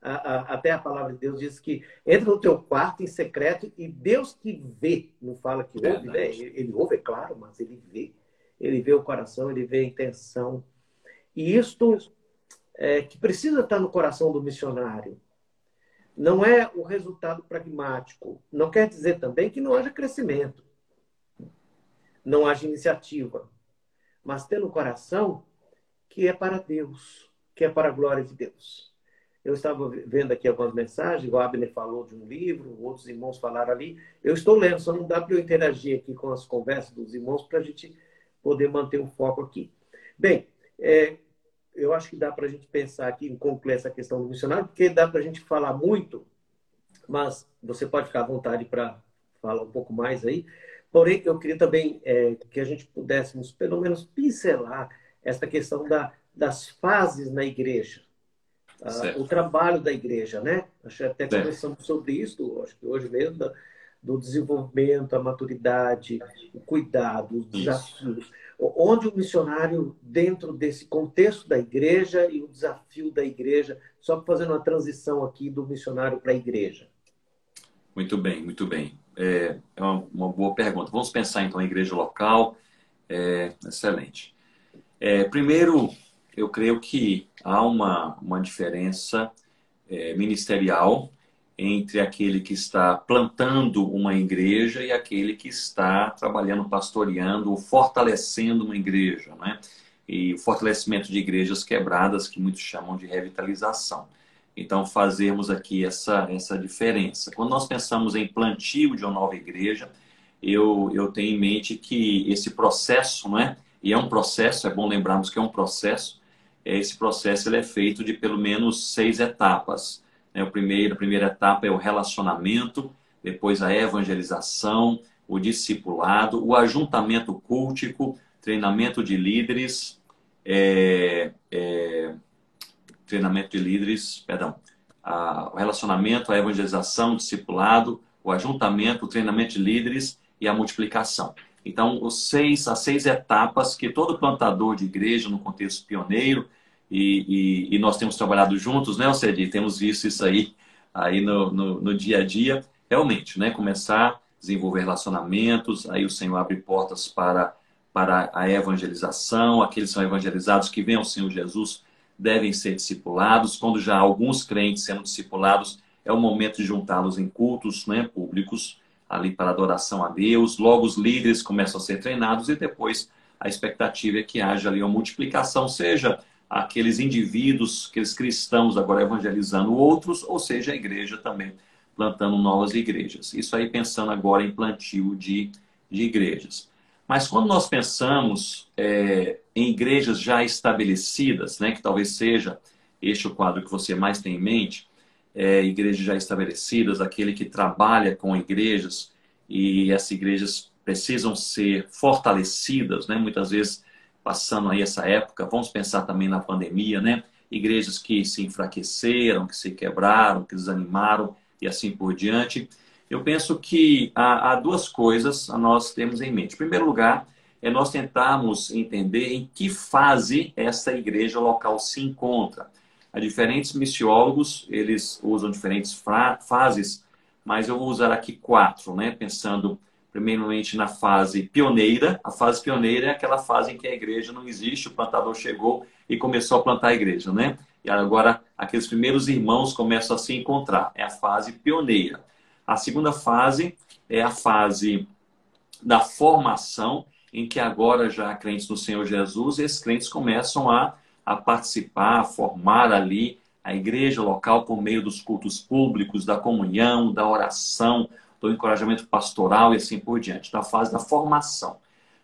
A- a- até a palavra de Deus diz que entra no teu quarto em secreto e Deus que vê, não fala que ouve, Verdade. né? Ele, ele ouve, é claro, mas ele vê. Ele vê o coração, ele vê a intenção. E isto é, que precisa estar no coração do missionário. Não é o resultado pragmático. Não quer dizer também que não haja crescimento, não haja iniciativa, mas ter no coração que é para Deus, que é para a glória de Deus. Eu estava vendo aqui algumas mensagens, o Abner falou de um livro, outros irmãos falaram ali. Eu estou lendo, só não dá para eu interagir aqui com as conversas dos irmãos para a gente poder manter o foco aqui. Bem, é, eu acho que dá para a gente pensar aqui em concluir essa questão do missionário, porque dá para a gente falar muito, mas você pode ficar à vontade para falar um pouco mais aí. Porém, eu queria também é, que a gente pudéssemos, pelo menos, pincelar essa questão da, das fases na igreja. Ah, o trabalho da igreja, né? Acho que até conversamos sobre isso, acho que hoje mesmo, do desenvolvimento, a maturidade, o cuidado, os Isso. desafios. Onde o missionário, dentro desse contexto da igreja e o desafio da igreja, só fazendo uma transição aqui do missionário para a igreja. Muito bem, muito bem. É, é uma, boa pergunta. Vamos pensar então em igreja local. É, excelente. É, primeiro, eu creio que há uma, uma diferença é, ministerial entre aquele que está plantando uma igreja e aquele que está trabalhando, pastoreando, ou fortalecendo uma igreja, né? E o fortalecimento de igrejas quebradas, que muitos chamam de revitalização. Então, fazermos aqui essa, essa diferença. Quando nós pensamos em plantio de uma nova igreja, eu, eu tenho em mente que esse processo, não é? E é um processo, é bom lembrarmos que é um processo. Esse processo ele é feito de pelo menos seis etapas. Né? O primeiro, a primeira etapa é o relacionamento, depois a evangelização, o discipulado, o ajuntamento cultico, treinamento de líderes, é, é, treinamento de líderes, perdão, a, o relacionamento, a evangelização, o discipulado, o ajuntamento, o treinamento de líderes e a multiplicação. Então, os seis, as seis etapas que todo plantador de igreja, no contexto pioneiro, e, e, e nós temos trabalhado juntos, né, Alcedi? Temos visto isso aí, aí no, no, no dia a dia, realmente, né? Começar a desenvolver relacionamentos, aí o Senhor abre portas para, para a evangelização, aqueles que são evangelizados que vêm ao Senhor Jesus devem ser discipulados. Quando já alguns crentes sendo discipulados, é o momento de juntá-los em cultos né, públicos, ali para adoração a Deus. Logo, os líderes começam a ser treinados e depois a expectativa é que haja ali uma multiplicação, seja aqueles indivíduos, aqueles cristãos agora evangelizando outros, ou seja, a igreja também plantando novas igrejas. Isso aí pensando agora em plantio de, de igrejas. Mas quando nós pensamos é, em igrejas já estabelecidas, né, que talvez seja este o quadro que você mais tem em mente, é, igrejas já estabelecidas, aquele que trabalha com igrejas e essas igrejas precisam ser fortalecidas, né, muitas vezes passando aí essa época, vamos pensar também na pandemia, né, igrejas que se enfraqueceram, que se quebraram, que desanimaram e assim por diante. Eu penso que há, há duas coisas a nós temos em mente. Em primeiro lugar, é nós tentarmos entender em que fase essa igreja local se encontra. Há diferentes missiólogos, eles usam diferentes fases, mas eu vou usar aqui quatro, né? Pensando primeiramente na fase pioneira. A fase pioneira é aquela fase em que a igreja não existe, o plantador chegou e começou a plantar a igreja, né? E agora aqueles primeiros irmãos começam a se encontrar. É a fase pioneira. A segunda fase é a fase da formação, em que agora já crentes no Senhor Jesus, esses crentes começam a, a participar, a formar ali a igreja local por meio dos cultos públicos, da comunhão, da oração, do encorajamento pastoral e assim por diante. Então, a fase da formação.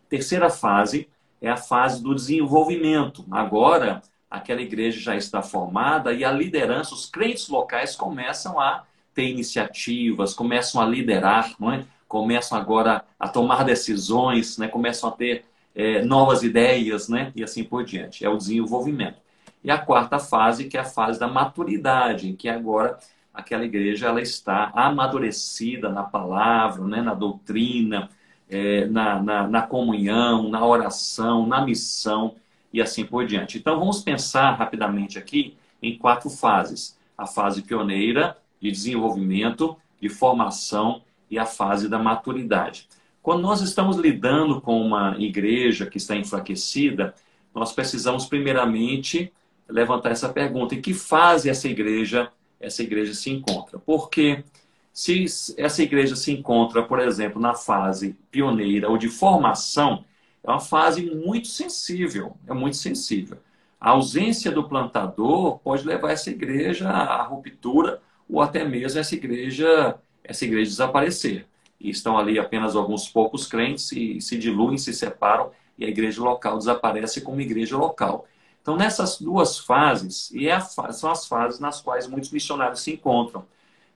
Terceira fase é a fase do desenvolvimento. Agora, aquela igreja já está formada e a liderança, os crentes locais começam a ter iniciativas, começam a liderar, é? começam agora a tomar decisões, né? começam a ter é, novas ideias né? e assim por diante. É o desenvolvimento. E a quarta fase, que é a fase da maturidade, em que agora aquela igreja ela está amadurecida na palavra, né, na doutrina, é, na, na, na, comunhão, na oração, na missão e assim por diante. Então vamos pensar rapidamente aqui em quatro fases: a fase pioneira de desenvolvimento, de formação e a fase da maturidade. Quando nós estamos lidando com uma igreja que está enfraquecida, nós precisamos primeiramente levantar essa pergunta: em que fase essa igreja essa igreja se encontra. Porque se essa igreja se encontra, por exemplo, na fase pioneira ou de formação, é uma fase muito sensível, é muito sensível. A ausência do plantador pode levar essa igreja à ruptura ou até mesmo essa igreja, essa igreja desaparecer. E estão ali apenas alguns poucos crentes e se diluem, se separam e a igreja local desaparece como igreja local. Então, nessas duas fases, e é são as fases nas quais muitos missionários se encontram.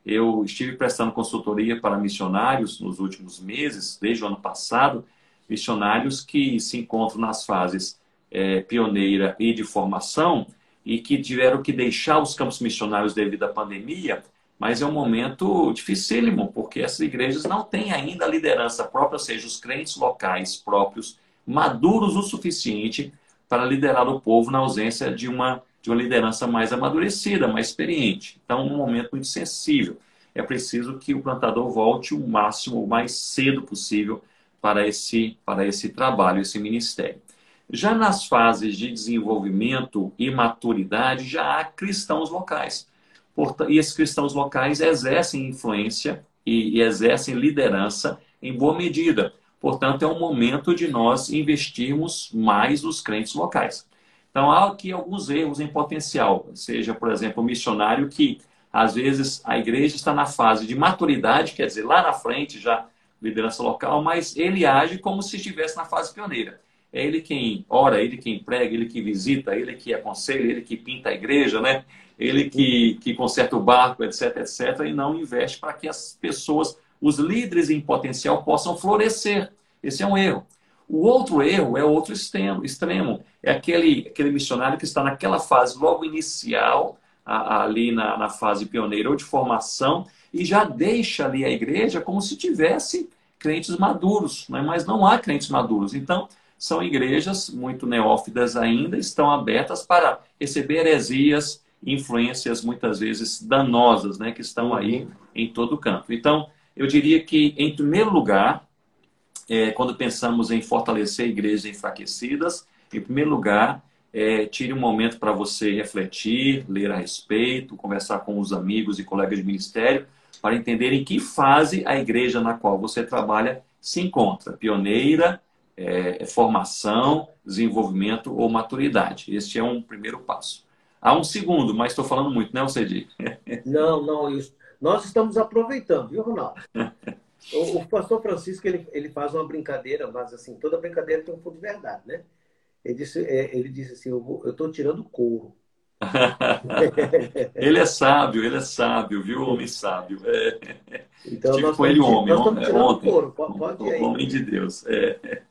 Eu estive prestando consultoria para missionários nos últimos meses, desde o ano passado, missionários que se encontram nas fases é, pioneira e de formação e que tiveram que deixar os campos missionários devido à pandemia, mas é um momento dificílimo, porque essas igrejas não têm ainda a liderança própria, ou seja, os crentes locais próprios, maduros o suficiente para liderar o povo na ausência de uma, de uma liderança mais amadurecida, mais experiente. Então, um momento muito sensível. É preciso que o plantador volte o máximo, o mais cedo possível para esse, para esse trabalho, esse ministério. Já nas fases de desenvolvimento e maturidade, já há cristãos locais. E esses cristãos locais exercem influência e, exercem liderança em boa medida. Portanto, é um momento de nós investirmos mais nos crentes locais. Então, há aqui alguns erros em potencial. Seja, por exemplo, o missionário que, às vezes, a igreja está na fase de maturidade, quer dizer, lá na frente já liderança local, mas ele age como se estivesse na fase pioneira. É ele quem ora, ele quem prega, ele que visita, ele que aconselha, ele que pinta a igreja, né? ele que, que conserta o barco, etc, etc, e não investe para que as pessoas os líderes em potencial possam florescer. Esse é um erro. O outro erro é outro extremo, extremo. É aquele, aquele missionário que está naquela fase logo inicial, a, ali na, na fase pioneira ou de formação, e já deixa ali a igreja como se tivesse crentes maduros, né? mas não há crentes maduros. Então, são igrejas muito neófitas ainda, estão abertas para receber heresias, influências muitas vezes danosas, né? que estão aí em todo canto. Então, eu diria que, em primeiro lugar, é, quando pensamos em fortalecer igrejas enfraquecidas, em primeiro lugar, é, tire um momento para você refletir, ler a respeito, conversar com os amigos e colegas de ministério, para entender em que fase a igreja na qual você trabalha se encontra. Pioneira, é, formação, desenvolvimento ou maturidade. Este é um primeiro passo. Há um segundo, mas estou falando muito, né, Cedi? Não, não, isso. Nós estamos aproveitando, viu, Ronaldo? O, o, pastor Francisco ele, ele faz uma brincadeira, mas assim, toda brincadeira tem um fundo de verdade, né? Ele disse, é, ele disse assim: Eu estou tirando couro. ele é sábio, ele é sábio, viu? Homem sábio. É. Então, Estive com ele homem, ontem. Couro. Pode, ir aí. Homem de Deus. É.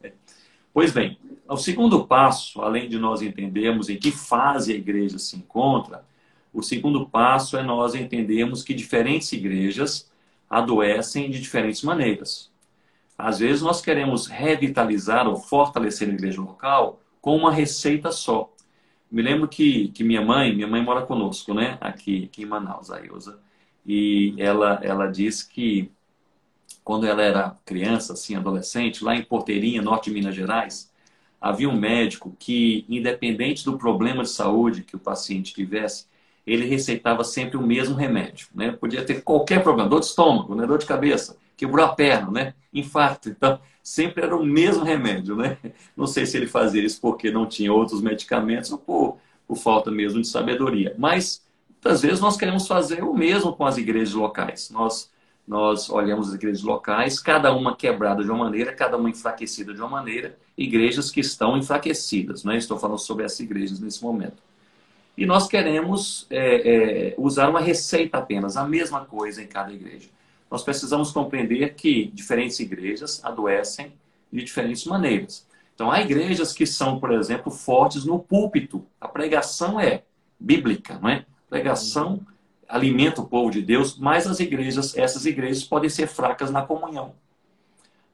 Pois bem, o segundo passo, além de nós entendermos em que fase a igreja se encontra, o segundo passo é nós entendermos que diferentes igrejas adoecem de diferentes maneiras. às vezes nós queremos revitalizar ou fortalecer a igreja local com uma receita só. Me lembro que, que minha mãe, minha mãe mora conosco, né? Aqui, aqui em Manaus, a Ilza. E ela, ela diz que quando ela era criança, assim, adolescente, lá em Porteirinha, norte de Minas Gerais, havia um médico que, independente do problema de saúde que o paciente tivesse, ele receitava sempre o mesmo remédio, né? Podia ter qualquer problema, dor de estômago, né? dor de cabeça, quebrou a perna, né? Infarto. Então, sempre era o mesmo remédio, né? Não sei se ele fazia isso porque não tinha outros medicamentos ou por, por falta mesmo de sabedoria. Mas, muitas vezes, nós queremos fazer o mesmo com as igrejas locais. Nós nós olhamos as igrejas locais, cada uma quebrada de uma maneira, cada uma enfraquecida de uma maneira, igrejas que estão enfraquecidas, né? estou falando sobre essas igrejas nesse momento. E nós queremos é, é, usar uma receita apenas, a mesma coisa em cada igreja. Nós precisamos compreender que diferentes igrejas adoecem de diferentes maneiras. Então, há igrejas que são, por exemplo, fortes no púlpito. A pregação é bíblica, não é? Pregação alimenta o povo de Deus, mas as igrejas, essas igrejas podem ser fracas na comunhão.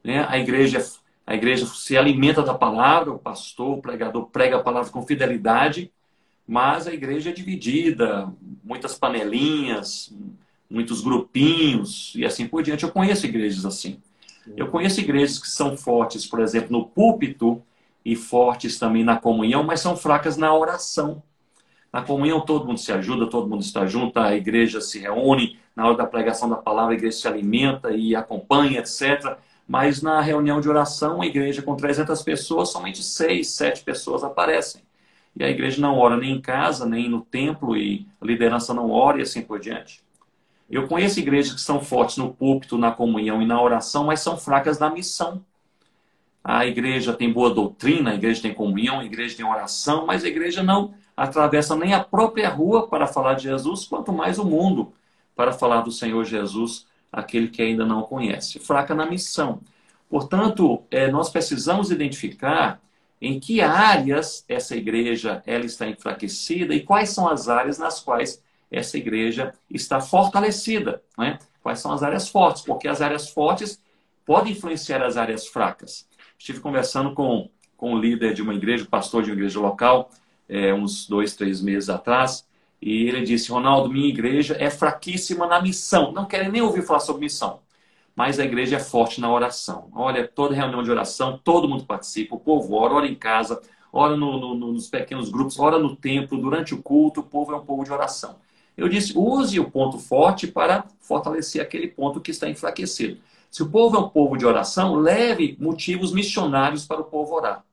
Né? A igreja a igreja se alimenta da palavra, o pastor, o pregador prega a palavra com fidelidade, mas a igreja é dividida, muitas panelinhas, muitos grupinhos e assim por diante. Eu conheço igrejas assim. Eu conheço igrejas que são fortes, por exemplo, no púlpito e fortes também na comunhão, mas são fracas na oração. Na comunhão todo mundo se ajuda, todo mundo está junto, a igreja se reúne, na hora da pregação da palavra a igreja se alimenta e acompanha, etc. Mas na reunião de oração, a igreja com 300 pessoas, somente 6, 7 pessoas aparecem. E a igreja não ora nem em casa, nem no templo, e a liderança não ora e assim por diante. Eu conheço igrejas que são fortes no púlpito, na comunhão e na oração, mas são fracas na missão. A igreja tem boa doutrina, a igreja tem comunhão, a igreja tem oração, mas a igreja não atravessa nem a própria rua para falar de Jesus, quanto mais o mundo para falar do Senhor Jesus, aquele que ainda não conhece. Fraca na missão. Portanto, é, nós precisamos identificar em que áreas essa igreja ela está enfraquecida e quais são as áreas nas quais essa igreja está fortalecida. Né? Quais são as áreas fortes? Porque as áreas fortes podem influenciar as áreas fracas. Estive conversando com, com o líder de uma igreja, o pastor de uma igreja local, é, uns dois, três meses atrás, e ele disse: Ronaldo, minha igreja é fraquíssima na missão. Não querem nem ouvir falar sobre missão. Mas a igreja é forte na oração. Olha, toda reunião de oração, todo mundo participa, o povo ora, ora em casa, ora no, no, nos pequenos grupos, ora no templo, durante o culto, o povo é um povo de oração. Eu disse: use o ponto forte para fortalecer aquele ponto que está enfraquecido. Se o povo é um povo de oração, leve motivos missionários para o povo orar.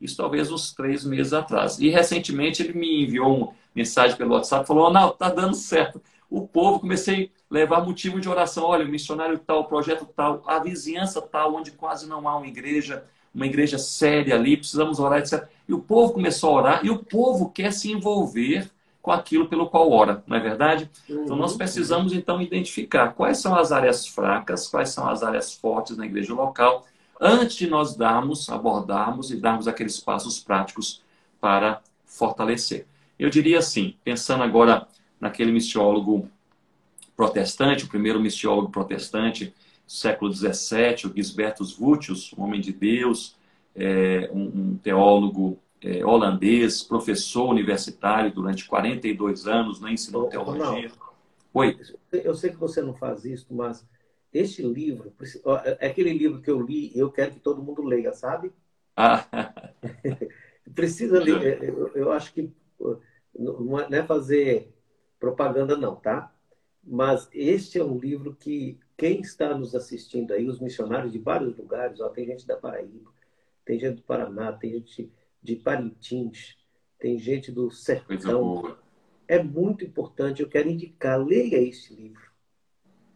Isso talvez uns três meses atrás. E recentemente ele me enviou uma mensagem pelo WhatsApp falou: não, tá dando certo. O povo comecei levar motivo de oração. Olha, o missionário tal, o projeto tal, a vizinhança tal, onde quase não há uma igreja, uma igreja séria ali, precisamos orar, etc. E o povo começou a orar e o povo quer se envolver com aquilo pelo qual ora, não é verdade? Então nós precisamos então identificar quais são as áreas fracas, quais são as áreas fortes na igreja local antes de nós darmos, abordarmos e darmos aqueles passos práticos para fortalecer. Eu diria assim, pensando agora naquele missiólogo protestante, o primeiro missiólogo protestante do século XVII, o Gisbertus Vutius, um homem de Deus, é, um, um, teólogo é, holandês, professor universitário durante 42 anos, né, ensinou teologia. Oi. Eu sei que você não faz isso, mas este livro, é aquele livro que eu li, eu quero que todo mundo leia, sabe? Ah. Precisa ler. É, eu, eu acho que não é fazer propaganda, não, tá? Mas este é um livro que quem está nos assistindo aí, os missionários de vários lugares, ó, tem gente da Paraíba, tem gente do Paraná, tem gente de Parintins, tem gente do Sertão. É muito importante, eu quero indicar, leia este livro.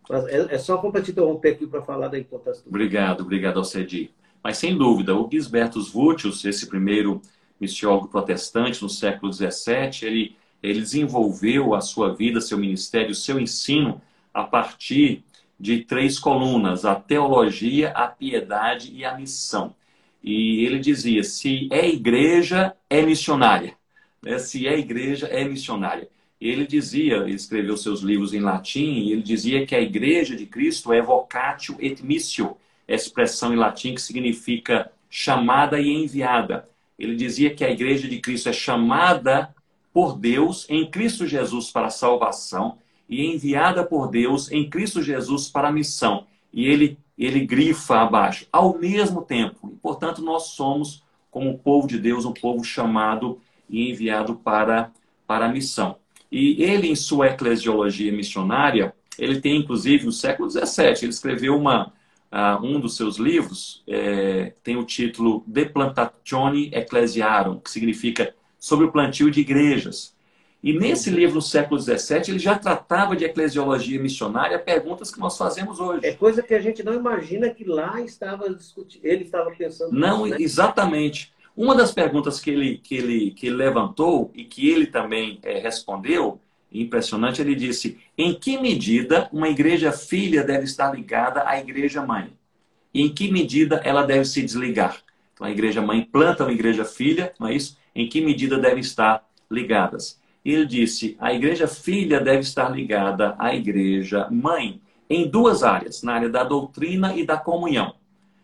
Mas é, é só para te interromper aqui para falar da importância do Obrigado, obrigado, Alcedi. Mas sem dúvida, o Gisbertus Vutius, esse primeiro missiólogo protestante no século XVII, ele, ele desenvolveu a sua vida, seu ministério, seu ensino a partir de três colunas: a teologia, a piedade e a missão. E ele dizia: se é igreja, é missionária. Né? Se é igreja, é missionária. Ele dizia, ele escreveu seus livros em latim, e ele dizia que a igreja de Cristo é vocatio et missio, expressão em latim que significa chamada e enviada. Ele dizia que a igreja de Cristo é chamada por Deus em Cristo Jesus para a salvação e enviada por Deus em Cristo Jesus para a missão. E ele, ele grifa abaixo, ao mesmo tempo. E, portanto, nós somos, como povo de Deus, um povo chamado e enviado para, para a missão. E ele, em sua eclesiologia missionária, ele tem, inclusive, no século XVII, ele escreveu uma, uh, um dos seus livros, é, tem o título De Plantatione Ecclesiarum, que significa sobre o plantio de igrejas. E nesse livro, no século XVII, ele já tratava de eclesiologia missionária, perguntas que nós fazemos hoje. É coisa que a gente não imagina que lá estava discutindo, ele estava pensando. Não, nisso, né? exatamente. Uma das perguntas que ele, que ele, que ele levantou e que ele também é, respondeu, impressionante, ele disse: em que medida uma igreja filha deve estar ligada à igreja mãe? E em que medida ela deve se desligar? Então, a igreja mãe planta uma igreja filha, não é isso? Em que medida devem estar ligadas? ele disse: a igreja filha deve estar ligada à igreja mãe em duas áreas, na área da doutrina e da comunhão.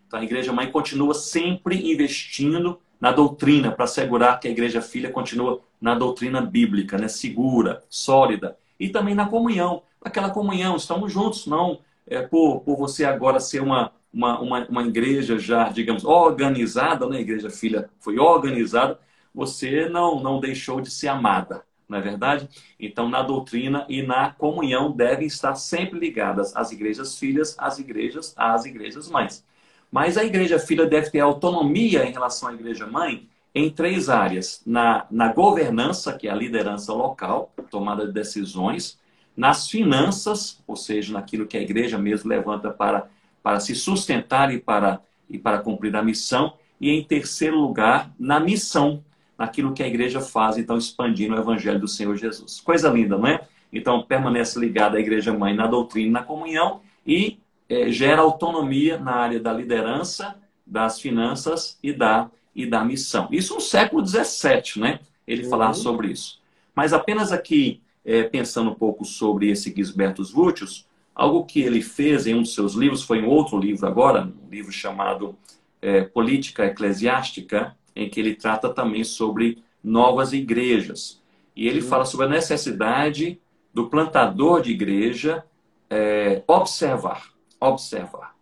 Então a igreja mãe continua sempre investindo na doutrina para assegurar que a igreja filha continua na doutrina bíblica, né, segura, sólida, e também na comunhão, aquela comunhão, estamos juntos, não é por, por você agora ser uma, uma, uma, uma igreja já, digamos, organizada, né, a igreja filha foi organizada, você não, não deixou de ser amada não é verdade? Então, na doutrina e na comunhão devem estar sempre ligadas as igrejas filhas, as igrejas, às igrejas mães. Mas a igreja filha deve ter autonomia em relação à igreja mãe em três áreas: na, na governança, que é a liderança local, tomada de decisões, nas finanças, ou seja, naquilo que a igreja mesmo levanta para, para se sustentar e para, e para cumprir a missão, e em terceiro lugar, na missão, naquilo que a igreja faz, então expandindo o evangelho do Senhor Jesus. Coisa linda, não é? Então permanece ligada à igreja mãe na doutrina, na comunhão e é, gera autonomia na área da liderança, das finanças e da, e da missão. Isso no século XVII, né? Ele uhum. falar sobre isso. Mas apenas aqui, é, pensando um pouco sobre esse Gisbertus Vútius, algo que ele fez em um dos seus livros, foi em outro livro agora, um livro chamado é, Política Eclesiástica, em que ele trata também sobre novas igrejas. E ele fala sobre a necessidade do plantador de igreja é, observar, observar.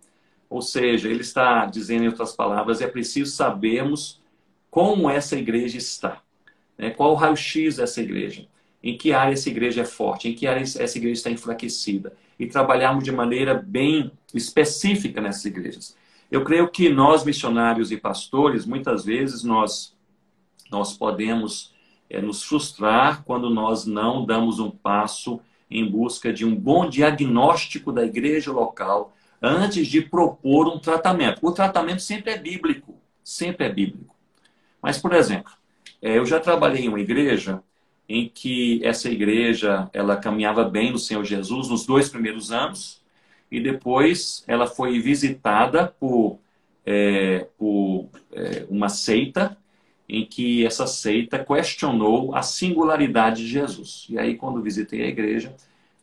Ou seja, ele está dizendo em outras palavras, é preciso sabermos como essa igreja está. Né? Qual o raio-x dessa igreja? Em que área essa igreja é forte? Em que área essa igreja está enfraquecida? E trabalharmos de maneira bem específica nessas igrejas. Eu creio que nós, missionários e pastores, muitas vezes nós, nós podemos é, nos frustrar quando nós não damos um passo em busca de um bom diagnóstico da igreja local antes de propor um tratamento. O tratamento sempre é bíblico, sempre é bíblico. Mas, por exemplo, é, eu já trabalhei em uma igreja em que essa igreja ela caminhava bem no Senhor Jesus nos dois primeiros anos e depois ela foi visitada por, é, por é, uma seita em que essa seita questionou a singularidade de Jesus. E aí, quando visitei a igreja,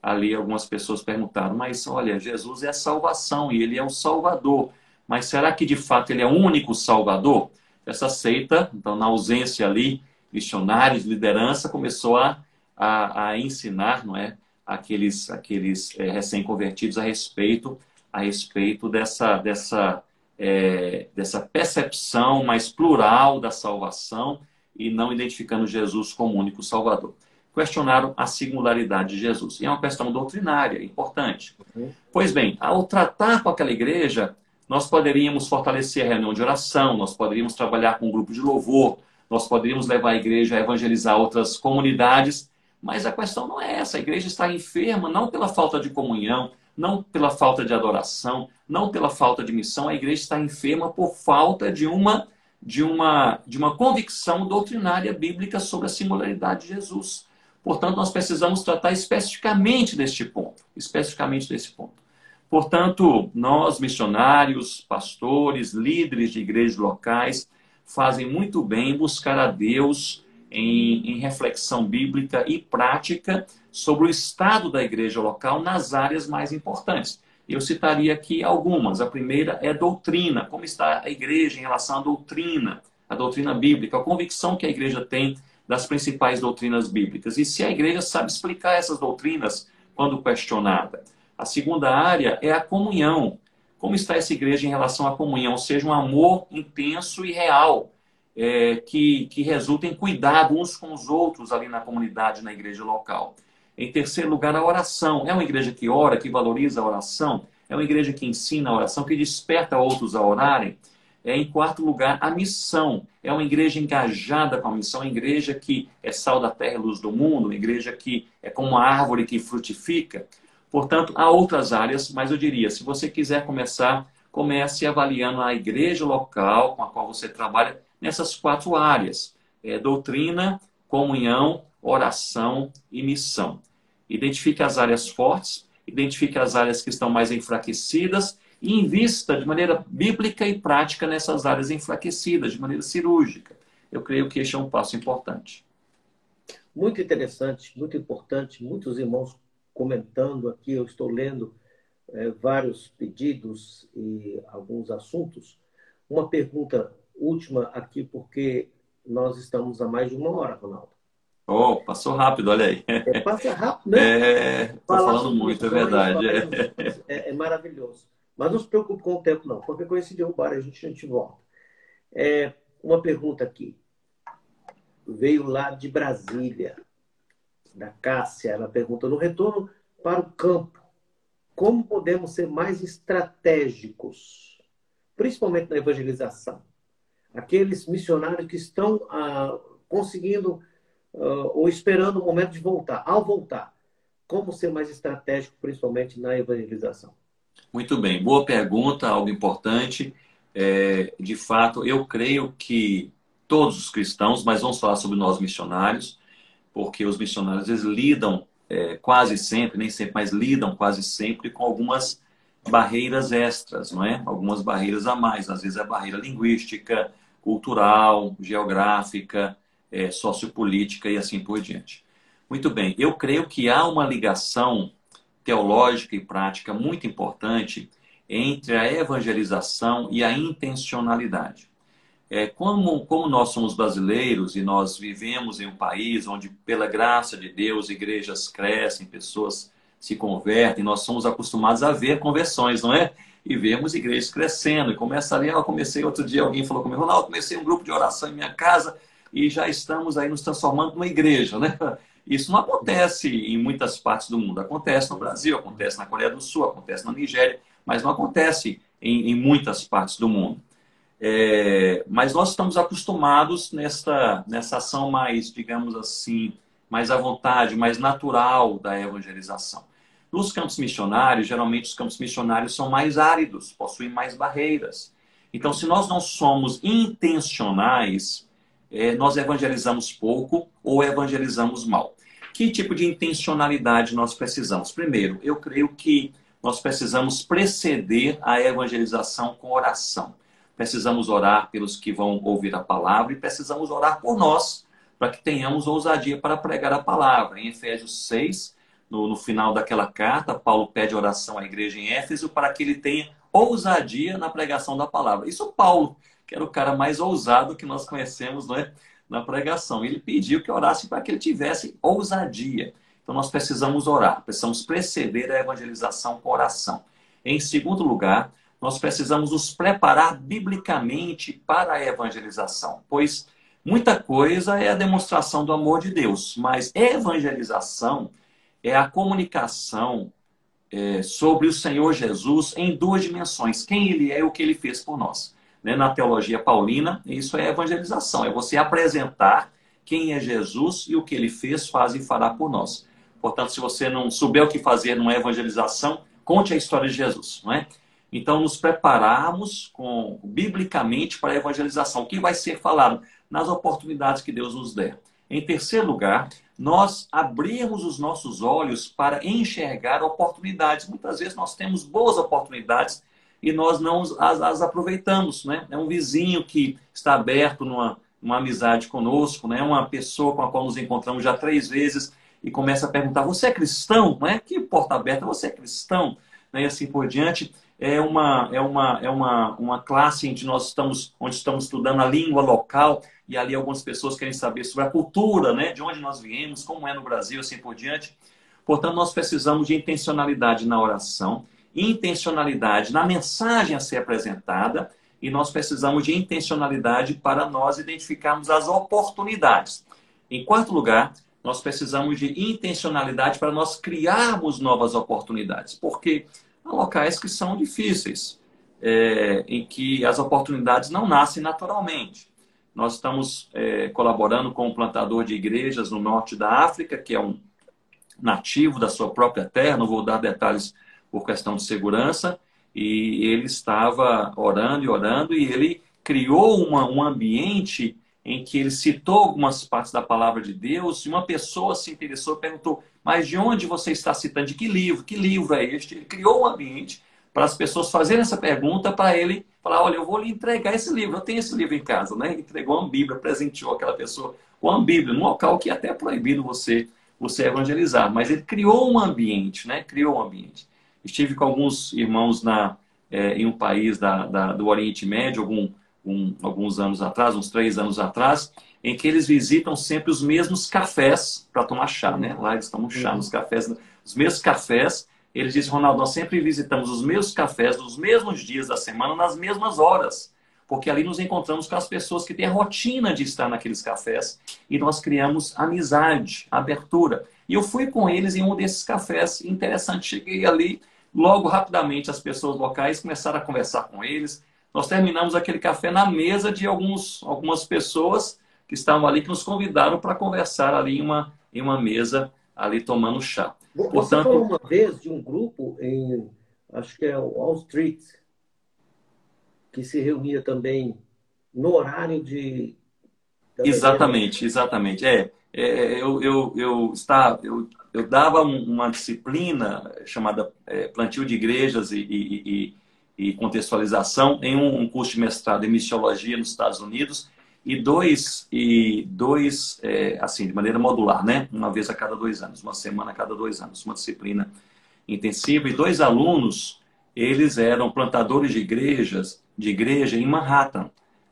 ali algumas pessoas perguntaram: mas olha, Jesus é a salvação e ele é o Salvador. Mas será que de fato ele é o único Salvador? Essa seita, então, na ausência ali, missionários, liderança, começou a, a, a ensinar, não é? Aqueles, aqueles é, recém-convertidos a respeito, a respeito dessa, dessa, é, dessa percepção mais plural da salvação e não identificando Jesus como único Salvador. Questionaram a singularidade de Jesus. E é uma questão doutrinária, importante. Uhum. Pois bem, ao tratar com aquela igreja, nós poderíamos fortalecer a reunião de oração, nós poderíamos trabalhar com um grupo de louvor, nós poderíamos levar a igreja a evangelizar outras comunidades mas a questão não é essa. A igreja está enferma não pela falta de comunhão, não pela falta de adoração, não pela falta de missão. A igreja está enferma por falta de uma de uma de uma convicção doutrinária bíblica sobre a singularidade de Jesus. Portanto, nós precisamos tratar especificamente deste ponto, especificamente desse ponto. Portanto, nós missionários, pastores, líderes de igrejas locais fazem muito bem buscar a Deus em, em reflexão bíblica e prática sobre o estado da igreja local nas áreas mais importantes. Eu citaria aqui algumas. A primeira é doutrina. Como está a igreja em relação à doutrina, a doutrina bíblica, a convicção que a igreja tem das principais doutrinas bíblicas. E se a igreja sabe explicar essas doutrinas quando questionada. A segunda área é a comunhão. Como está essa igreja em relação à comunhão? Ou seja, um amor intenso e real, é, que, que resulta em cuidado uns com os outros ali na comunidade, na igreja local. Em terceiro lugar, a oração. É uma igreja que ora, que valoriza a oração. É uma igreja que ensina a oração, que desperta outros a orarem. É, em quarto lugar, a missão. É uma igreja engajada com a missão, uma igreja que é sal da terra e luz do mundo, uma igreja que é como uma árvore que frutifica. Portanto, há outras áreas, mas eu diria, se você quiser começar, comece avaliando a igreja local com a qual você trabalha nessas quatro áreas: é, doutrina, comunhão, oração e missão. Identifique as áreas fortes, identifique as áreas que estão mais enfraquecidas e invista de maneira bíblica e prática nessas áreas enfraquecidas, de maneira cirúrgica. Eu creio que este é um passo importante. Muito interessante, muito importante. Muitos irmãos comentando aqui, eu estou lendo é, vários pedidos e alguns assuntos. Uma pergunta última aqui, porque nós estamos a mais de uma hora, Ronaldo. Oh, passou rápido, olha aí. É, passa rápido, né? É, falando muito, é verdade. É. é. maravilhoso. Mas não se preocupe com o tempo, não. Qualquer coisa se derrubar, a gente, a gente volta. É, uma pergunta aqui. Veio lá de Brasília, da Cássia. Ela pergunta: no retorno para o campo, como podemos ser mais estratégicos, principalmente na evangelização? Aqueles missionários que estão ah, conseguindo uh, ou esperando o momento de voltar. Ao voltar, como ser mais estratégico, principalmente na evangelização? Muito bem, boa pergunta, algo importante. É, de fato, eu creio que todos os cristãos, mas vamos falar sobre nós missionários, porque os missionários eles lidam é, quase sempre, nem sempre, mas lidam quase sempre com algumas barreiras extras, não é? Algumas barreiras a mais. Às vezes é barreira linguística, cultural, geográfica, é, sociopolítica e assim por diante. Muito bem, eu creio que há uma ligação teológica e prática muito importante entre a evangelização e a intencionalidade. É, como, como nós somos brasileiros e nós vivemos em um país onde, pela graça de Deus, igrejas crescem, pessoas se convertem, nós somos acostumados a ver conversões, não é? E vemos igrejas crescendo. E começa ali, eu comecei outro dia, alguém falou comigo, Ronaldo, comecei um grupo de oração em minha casa, e já estamos aí nos transformando numa igreja, né? Isso não acontece em muitas partes do mundo. Acontece no Brasil, acontece na Coreia do Sul, acontece na Nigéria, mas não acontece em, em muitas partes do mundo. É, mas nós estamos acostumados nessa, nessa ação mais, digamos assim, mais à vontade, mais natural da evangelização. Nos campos missionários, geralmente os campos missionários são mais áridos, possuem mais barreiras. Então, se nós não somos intencionais, é, nós evangelizamos pouco ou evangelizamos mal. Que tipo de intencionalidade nós precisamos? Primeiro, eu creio que nós precisamos preceder a evangelização com oração. Precisamos orar pelos que vão ouvir a palavra e precisamos orar por nós, para que tenhamos ousadia para pregar a palavra. Em Efésios 6, no, no final daquela carta, Paulo pede oração à igreja em Éfeso para que ele tenha ousadia na pregação da palavra. Isso Paulo que era o cara mais ousado que nós conhecemos né, na pregação. Ele pediu que orasse para que ele tivesse ousadia. Então nós precisamos orar, precisamos preceder a evangelização com oração. Em segundo lugar, nós precisamos nos preparar biblicamente para a evangelização, pois muita coisa é a demonstração do amor de Deus, mas evangelização é a comunicação é, sobre o Senhor Jesus em duas dimensões: quem ele é e o que ele fez por nós né, na teologia paulina, isso é evangelização, é você apresentar quem é Jesus e o que ele fez, faz e fará por nós. Portanto, se você não souber o que fazer numa evangelização, conte a história de Jesus, não é? Então, nos prepararmos com, biblicamente para a evangelização, o que vai ser falado nas oportunidades que Deus nos der. Em terceiro lugar, nós abrirmos os nossos olhos para enxergar oportunidades. Muitas vezes nós temos boas oportunidades e nós não as, as aproveitamos. Né? É um vizinho que está aberto numa, numa amizade conosco, né? uma pessoa com a qual nos encontramos já três vezes e começa a perguntar: Você é cristão? Não é? Que porta aberta, você é cristão? né, e assim por diante. É uma, é uma, é uma, uma classe onde nós estamos, onde estamos estudando a língua local e ali algumas pessoas querem saber sobre a cultura, né, de onde nós viemos, como é no Brasil, assim por diante. Portanto, nós precisamos de intencionalidade na oração, intencionalidade na mensagem a ser apresentada e nós precisamos de intencionalidade para nós identificarmos as oportunidades. Em quarto lugar, nós precisamos de intencionalidade para nós criarmos novas oportunidades, porque há locais que são difíceis, é, em que as oportunidades não nascem naturalmente. Nós estamos é, colaborando com um plantador de igrejas no norte da África, que é um nativo da sua própria terra, não vou dar detalhes por questão de segurança, e ele estava orando e orando, e ele criou uma, um ambiente em que ele citou algumas partes da palavra de Deus, e uma pessoa se interessou e perguntou: Mas de onde você está citando? De que livro? Que livro é este? Ele criou um ambiente para as pessoas fazerem essa pergunta para ele falar: Olha, eu vou lhe entregar esse livro, eu tenho esse livro em casa, né? Entregou uma Bíblia, presenteou aquela pessoa com uma Bíblia, num local que é até proibido você, você evangelizar, mas ele criou um ambiente, né? Criou um ambiente. Estive com alguns irmãos na, é, em um país da, da, do Oriente Médio, algum um, alguns anos atrás, uns três anos atrás, em que eles visitam sempre os mesmos cafés para tomar chá, né? Lá eles tomam chá nos cafés, os mesmos cafés. Eles dizem, Ronaldo, nós sempre visitamos os mesmos cafés nos mesmos dias da semana, nas mesmas horas, porque ali nos encontramos com as pessoas que têm a rotina de estar naqueles cafés e nós criamos amizade, abertura. E eu fui com eles em um desses cafés, interessante, cheguei ali, logo rapidamente as pessoas locais começaram a conversar com eles, nós terminamos aquele café na mesa de alguns, algumas pessoas que estavam ali, que nos convidaram para conversar ali em uma, em uma mesa, ali tomando chá. Você Portanto, falou uma vez de um grupo em, acho que é Wall Street, que se reunia também no horário de... Exatamente, exatamente. É, é, eu, eu, eu, está, eu, eu dava uma disciplina chamada é, plantio de igrejas e, e, e e contextualização em um, curso de mestrado em missiologia nos Estados Unidos e dois e dois é, assim de maneira modular, né? Uma vez a cada dois anos, uma semana a cada dois anos, uma disciplina intensiva e dois alunos eles eram plantadores de igrejas de igreja em Manhattan,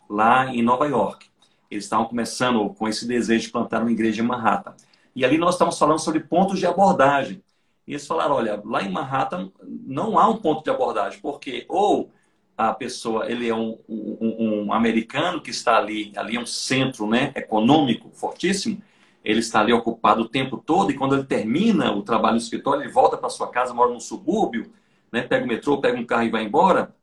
lá em Nova York. Eles estavam começando com esse desejo de plantar uma igreja em Manhattan. E ali nós estamos falando sobre pontos de abordagem. E eles falaram: olha, lá em Manhattan não há um ponto de abordagem, porque ou a pessoa ele é um, um, um, americano que está ali, ali é um centro né, econômico fortíssimo, ele está ali ocupado o tempo todo e quando ele termina o trabalho no escritório, ele volta para sua casa, mora num subúrbio, né, pega o metrô, pega um carro e vai embora,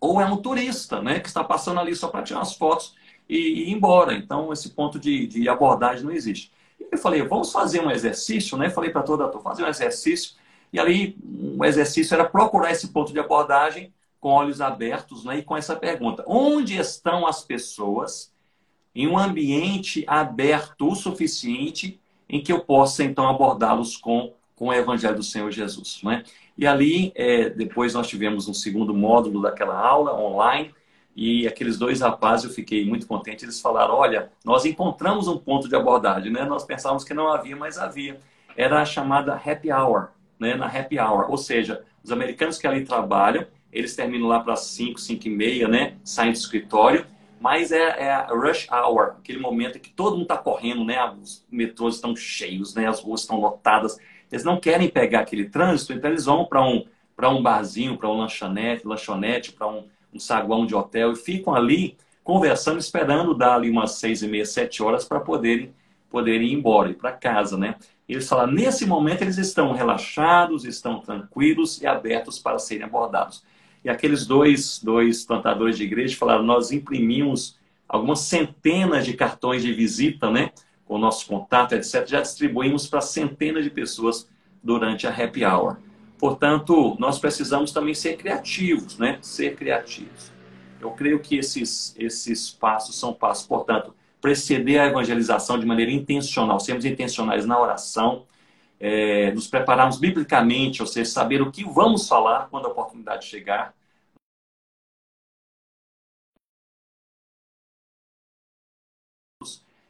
ou é um turista né, que está passando ali só para tirar as fotos e, e ir embora. Então, esse ponto de, de abordagem não existe. Eu falei, vamos fazer um exercício, né? Falei para toda a turma, fazer um exercício. E ali, o um exercício era procurar esse ponto de abordagem com olhos abertos, né? E com essa pergunta: onde estão as pessoas em um ambiente aberto o suficiente em que eu possa então abordá-los com, com o Evangelho do Senhor Jesus, né? E ali, é, depois nós tivemos um segundo módulo daquela aula online e aqueles dois rapazes, eu fiquei muito contente, eles falaram, olha, nós encontramos um ponto de abordagem, né? Nós pensávamos que não havia, mas havia. Era a chamada happy hour, né? Na happy hour, ou seja, os americanos que ali trabalham, eles terminam lá para 5, 5 e meia, né? Saem do escritório, mas é, é, a rush hour, aquele momento em que todo mundo está correndo, né? Os metrôs estão cheios, né? As ruas estão lotadas. Eles não querem pegar aquele trânsito, então eles vão para um, um barzinho, para um lanchonete, lanchonete para um um saguão de hotel e ficam ali conversando, esperando dar ali umas seis e meia, sete horas para poderem, poderem ir embora, ir para casa, né? Eles falam, nesse momento eles estão relaxados, estão tranquilos e abertos para serem abordados. E aqueles dois, dois plantadores de igreja falaram, nós imprimimos algumas centenas de cartões de visita, né? Com o nosso contato, etc. Já distribuímos para centenas de pessoas durante a happy hour. Portanto, nós precisamos também ser criativos, né? Ser criativos. Eu creio que esses, esses passos são passos, portanto, preceder a evangelização de maneira intencional, sermos intencionais na oração, é, nos prepararmos biblicamente, ou seja, saber o que vamos falar quando a oportunidade chegar.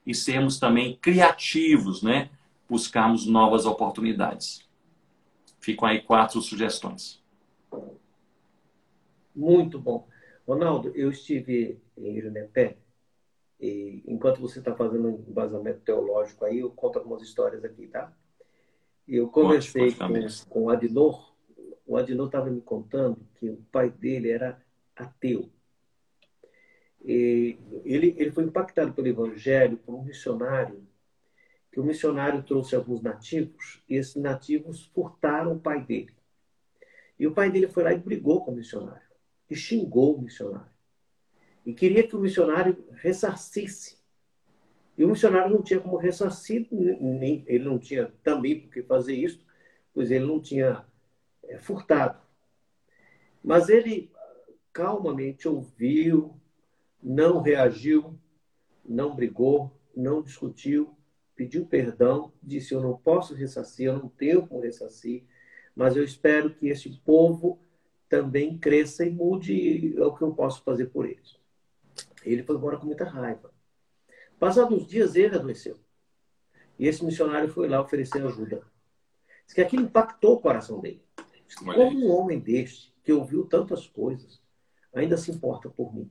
E sermos também criativos, né? Buscarmos novas oportunidades. Ficam aí quatro sugestões. Muito bom. Ronaldo, eu estive em Junepé e enquanto você está fazendo um embasamento teológico aí, eu conto algumas histórias aqui, tá? Eu conversei com, com o Adinor. O Adinor estava me contando que o pai dele era ateu. Ele, ele foi impactado pelo evangelho por um missionário, que o missionário trouxe alguns nativos, e esses nativos furtaram o pai dele. E o pai dele foi lá e brigou com o missionário, e xingou o missionário. E queria que o missionário ressarcisse. E o missionário não tinha como ressarcir, nem, ele não tinha também por que fazer isso, pois ele não tinha é, furtado. Mas ele calmamente ouviu, não reagiu, não brigou, não discutiu, pediu perdão, disse: Eu não posso ressarcir, eu não tenho como ressarcir, mas eu espero que esse povo também cresça e mude o que eu posso fazer por eles. Ele foi embora com muita raiva. Passados uns dias, ele adoeceu. E esse missionário foi lá oferecer ajuda. Diz que aquilo impactou o coração dele. Como um homem deste, que ouviu tantas coisas, ainda se importa por mim?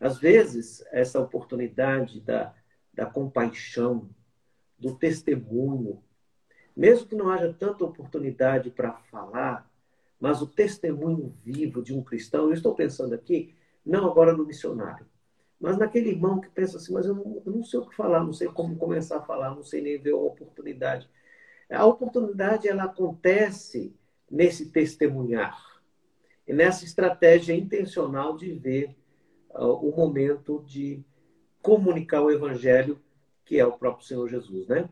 Às vezes, essa oportunidade da, da compaixão, do testemunho, mesmo que não haja tanta oportunidade para falar, mas o testemunho vivo de um cristão, eu estou pensando aqui, não agora no missionário, mas naquele irmão que pensa assim, mas eu não, eu não sei o que falar, não sei como começar a falar, não sei nem ver a oportunidade. A oportunidade, ela acontece nesse testemunhar, e nessa estratégia intencional de ver uh, o momento de comunicar o evangelho, que é o próprio Senhor Jesus, né?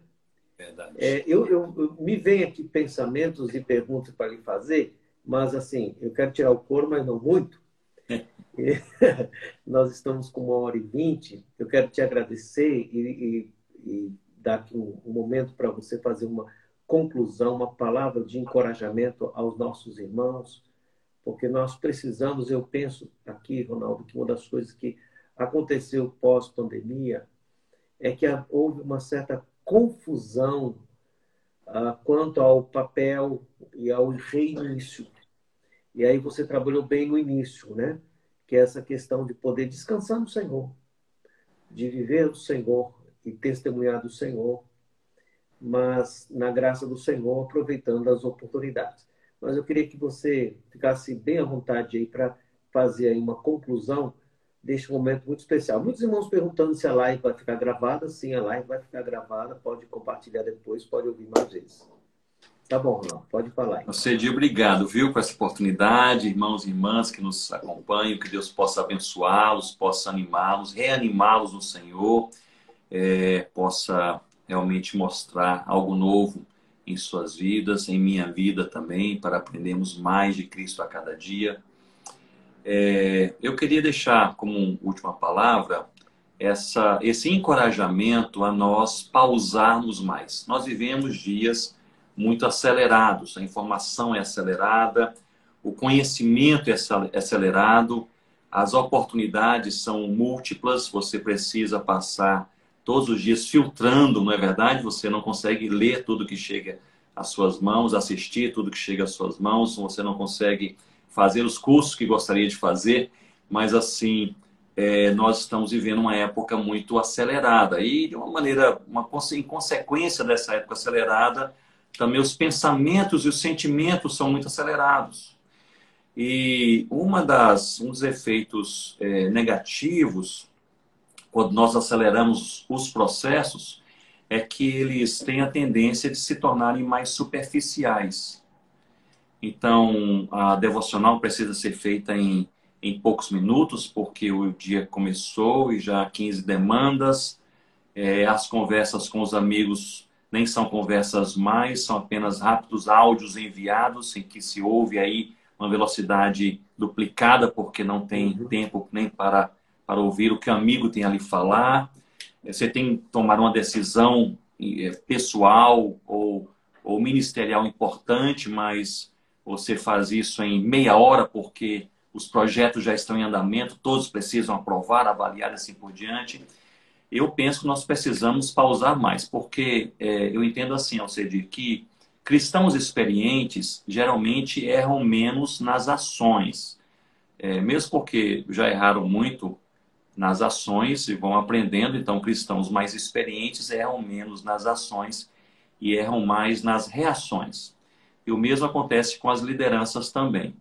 Verdade. É, eu, eu, eu, me vem aqui pensamentos e perguntas para lhe fazer, mas assim, eu quero tirar o couro, mas não muito. nós estamos com uma hora e vinte. Eu quero te agradecer e, e, e dar aqui um, um momento para você fazer uma conclusão, uma palavra de encorajamento aos nossos irmãos, porque nós precisamos, eu penso aqui, Ronaldo, que uma das coisas que aconteceu pós-pandemia é que houve uma certa confusão uh, quanto ao papel e ao reinício. E aí você trabalhou bem no início, né? Que é essa questão de poder descansar no Senhor, de viver o Senhor e testemunhar do Senhor, mas na graça do Senhor, aproveitando as oportunidades mas eu queria que você ficasse bem à vontade aí para fazer aí uma conclusão deste momento muito especial. Muitos irmãos perguntando se a live vai ficar gravada. Sim, a live vai ficar gravada. Pode compartilhar depois, pode ouvir mais vezes. Tá bom, Ronaldo, pode falar. Cedi, obrigado, viu, por essa oportunidade, irmãos e irmãs que nos acompanham, que Deus possa abençoá-los, possa animá-los, reanimá-los no Senhor, é, possa realmente mostrar algo novo em suas vidas, em minha vida também, para aprendermos mais de Cristo a cada dia. É, eu queria deixar como última palavra essa, esse encorajamento a nós pausarmos mais. Nós vivemos dias muito acelerados, a informação é acelerada, o conhecimento é acelerado, as oportunidades são múltiplas, você precisa passar todos os dias filtrando, não é verdade? Você não consegue ler tudo que chega às suas mãos, assistir tudo que chega às suas mãos, você não consegue fazer os cursos que gostaria de fazer, mas assim, é, nós estamos vivendo uma época muito acelerada e de uma maneira, uma, em consequência dessa época acelerada, também os pensamentos e os sentimentos são muito acelerados. E uma das, um dos efeitos é, negativos quando nós aceleramos os processos, é que eles têm a tendência de se tornarem mais superficiais. Então, a devocional precisa ser feita em, em poucos minutos, porque o dia começou e já há 15 demandas. É, as conversas com os amigos nem são conversas mais, são apenas rápidos áudios enviados, em que se ouve aí uma velocidade duplicada, porque não tem uhum. tempo nem para para ouvir o que o amigo tem a lhe falar. Você tem que tomar uma decisão eh, pessoal ou, ou ministerial importante, mas você faz isso em meia hora porque os projetos já estão em andamento, todos precisam aprovar, avaliar assim por diante. Eu penso que nós precisamos pausar mais, porque é, eu entendo assim, Alcedir, que cristãos experientes geralmente erram menos nas ações. É, mesmo porque já erraram muito nas ações e vão aprendendo, então cristãos mais experientes erram menos nas ações e erram mais nas reações. E o mesmo acontece com as lideranças também.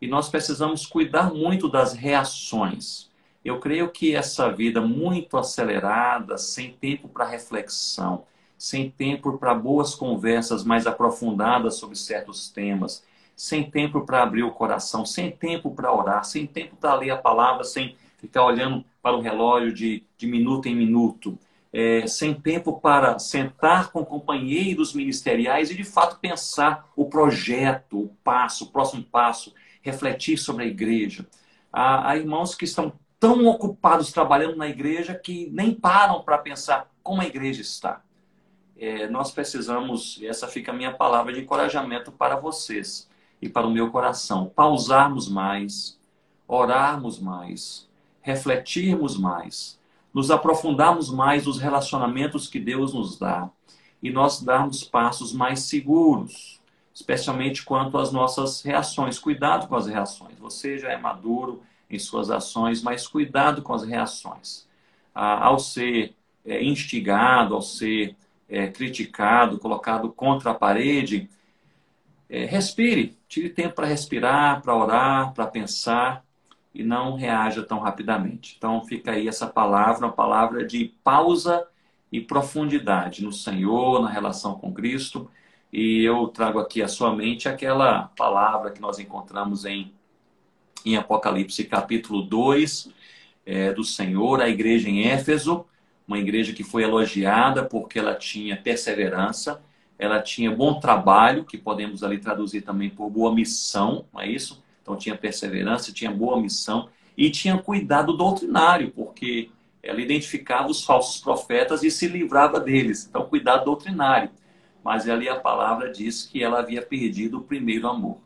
E nós precisamos cuidar muito das reações. Eu creio que essa vida muito acelerada, sem tempo para reflexão, sem tempo para boas conversas mais aprofundadas sobre certos temas, sem tempo para abrir o coração, sem tempo para orar, sem tempo para ler a palavra, sem ficar olhando para o relógio de, de minuto em minuto, é, sem tempo para sentar com companheiros ministeriais e de fato pensar o projeto, o passo, o próximo passo, refletir sobre a igreja. Há, há irmãos que estão tão ocupados trabalhando na igreja que nem param para pensar como a igreja está. É, nós precisamos, e essa fica a minha palavra de encorajamento para vocês e para o meu coração, pausarmos mais, orarmos mais, refletirmos mais, nos aprofundarmos mais nos relacionamentos que Deus nos dá e nós darmos passos mais seguros, especialmente quanto às nossas reações. Cuidado com as reações. Você já é maduro em suas ações, mas cuidado com as reações. Ah, ao ser é, instigado, ao ser é, criticado, colocado contra a parede, é, respire, tire tempo para respirar, para orar, para pensar e não reaja tão rapidamente. Então fica aí essa palavra, uma palavra de pausa e profundidade no Senhor, na relação com Cristo. E eu trago aqui à sua mente aquela palavra que nós encontramos em, em Apocalipse capítulo 2, é, do Senhor, a igreja em Éfeso, uma igreja que foi elogiada porque ela tinha perseverança, ela tinha bom trabalho, que podemos ali traduzir também por boa missão, não é isso? Então tinha perseverança, tinha boa missão e tinha cuidado doutrinário, porque ela identificava os falsos profetas e se livrava deles. Então, cuidado doutrinário. Mas ali a palavra diz que ela havia perdido o primeiro amor.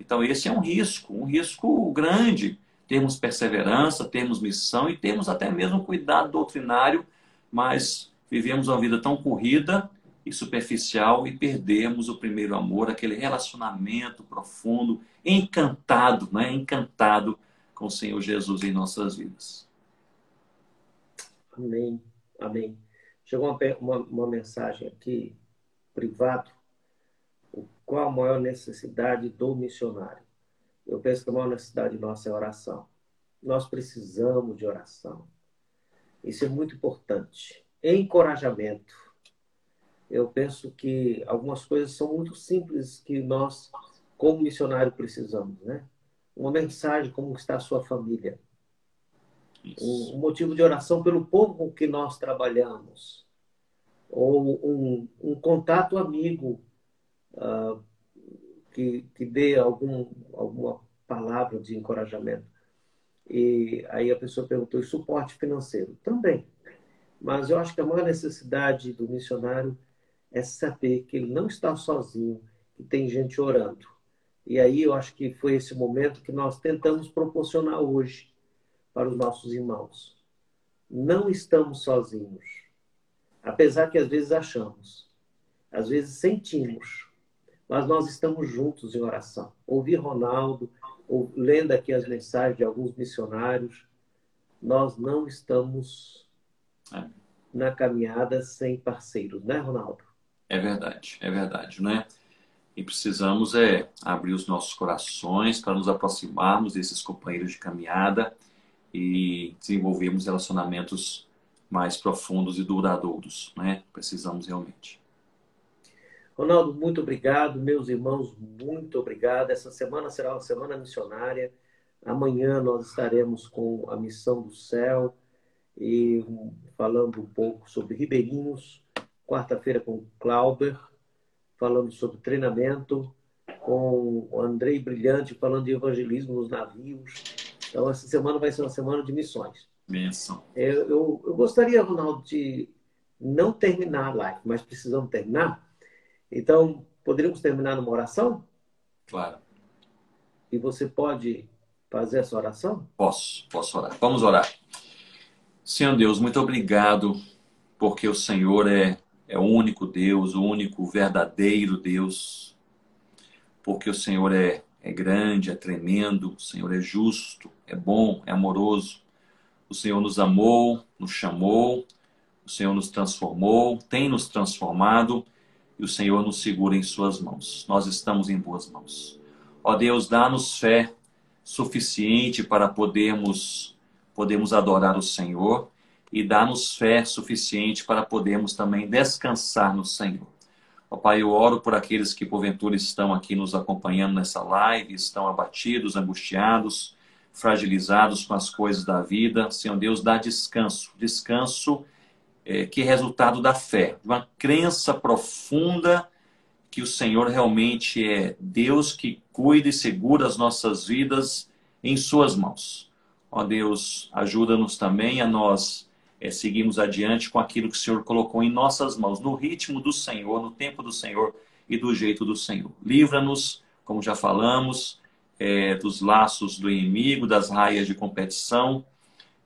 Então, esse é um risco, um risco grande. Temos perseverança, temos missão e temos até mesmo cuidado doutrinário, mas vivemos uma vida tão corrida e superficial e perdemos o primeiro amor, aquele relacionamento profundo, encantado, né? encantado com o Senhor Jesus em nossas vidas. Amém, amém. Chegou uma, uma, uma mensagem aqui, privado, qual a maior necessidade do missionário? Eu penso que a maior necessidade nossa é oração. Nós precisamos de oração. Isso é muito importante. Encorajamento eu penso que algumas coisas são muito simples que nós, como missionário, precisamos, né? Uma mensagem, como está a sua família. Um, um, motivo de oração pelo povo com que nós trabalhamos. Ou um, um contato amigo uh, que, que dê algum, alguma palavra de encorajamento. E aí a pessoa perguntou, e suporte financeiro? Também. Mas eu acho que a maior necessidade do missionário é saber que ele não está sozinho, que tem gente orando. E aí eu acho que foi esse momento que nós tentamos proporcionar hoje para os nossos irmãos. Não estamos sozinhos. Apesar que às vezes achamos, às vezes sentimos, mas nós estamos juntos em oração. Ouvi Ronaldo, ou, lendo aqui as mensagens de alguns missionários, nós não estamos é. na caminhada sem parceiros, né, Ronaldo? É verdade, é verdade, né? E precisamos é abrir os nossos corações para nos aproximarmos desses companheiros de caminhada e desenvolvermos relacionamentos mais profundos e duradouros, né? Precisamos realmente. Ronaldo, muito obrigado. Meus irmãos, muito obrigado. Essa semana será uma semana missionária. Amanhã nós estaremos com a Missão do Céu e falando um pouco sobre ribeirinhos quarta-feira com o Clauber, falando sobre treinamento, com o Andrei Brilhante, falando de evangelismo nos navios. Então, essa semana vai ser uma semana de missões. Benção. Eu, eu, eu gostaria, Ronaldo, de não terminar a live, mas precisamos terminar. Então, poderíamos terminar numa oração? Claro. E você pode fazer essa oração? Posso, posso orar. Vamos orar. Senhor Deus, muito obrigado, porque o Senhor é é o único Deus, o único verdadeiro Deus, porque o Senhor é, é grande, é tremendo, o Senhor é justo, é bom, é amoroso. O Senhor nos amou, nos chamou, o Senhor nos transformou, tem nos transformado e o Senhor nos segura em Suas mãos. Nós estamos em boas mãos. Ó Deus, dá-nos fé suficiente para podermos, podermos adorar o Senhor e dá-nos fé suficiente para podermos também descansar no Senhor. Ó Pai, eu oro por aqueles que porventura estão aqui nos acompanhando nessa live, estão abatidos, angustiados, fragilizados com as coisas da vida. Senhor Deus, dá descanso, descanso é, que é resultado da fé, de uma crença profunda que o Senhor realmente é Deus que cuida e segura as nossas vidas em Suas mãos. Ó Deus, ajuda-nos também a nós é, adiante com aquilo que o Senhor colocou em nossas mãos, no ritmo do Senhor, no tempo do Senhor e do jeito do Senhor. Livra-nos, como já falamos, é, dos laços do inimigo, das raias de competição.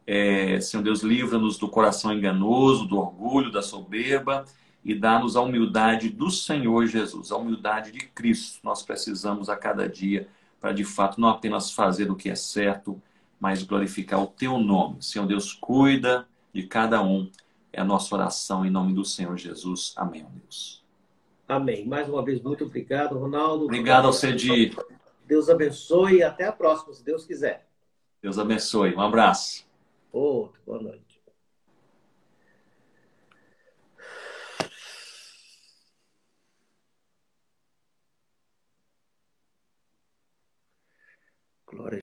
É, Senhor Deus, livra-nos do coração enganoso, do orgulho, da soberba e dá-nos a humildade do Senhor Jesus, a humildade de Cristo. Nós precisamos a cada dia para, de fato, não apenas fazer o que é certo, mas glorificar o Teu nome. Senhor Deus, cuida de cada um. É a nossa oração em nome do Senhor Jesus. Amém, Deus. Amém. Mais uma vez, muito obrigado, Ronaldo. Obrigado ao Cedi. Deus abençoe e até a próxima, se Deus quiser. Deus abençoe. Um abraço. Outro. Boa noite. Glória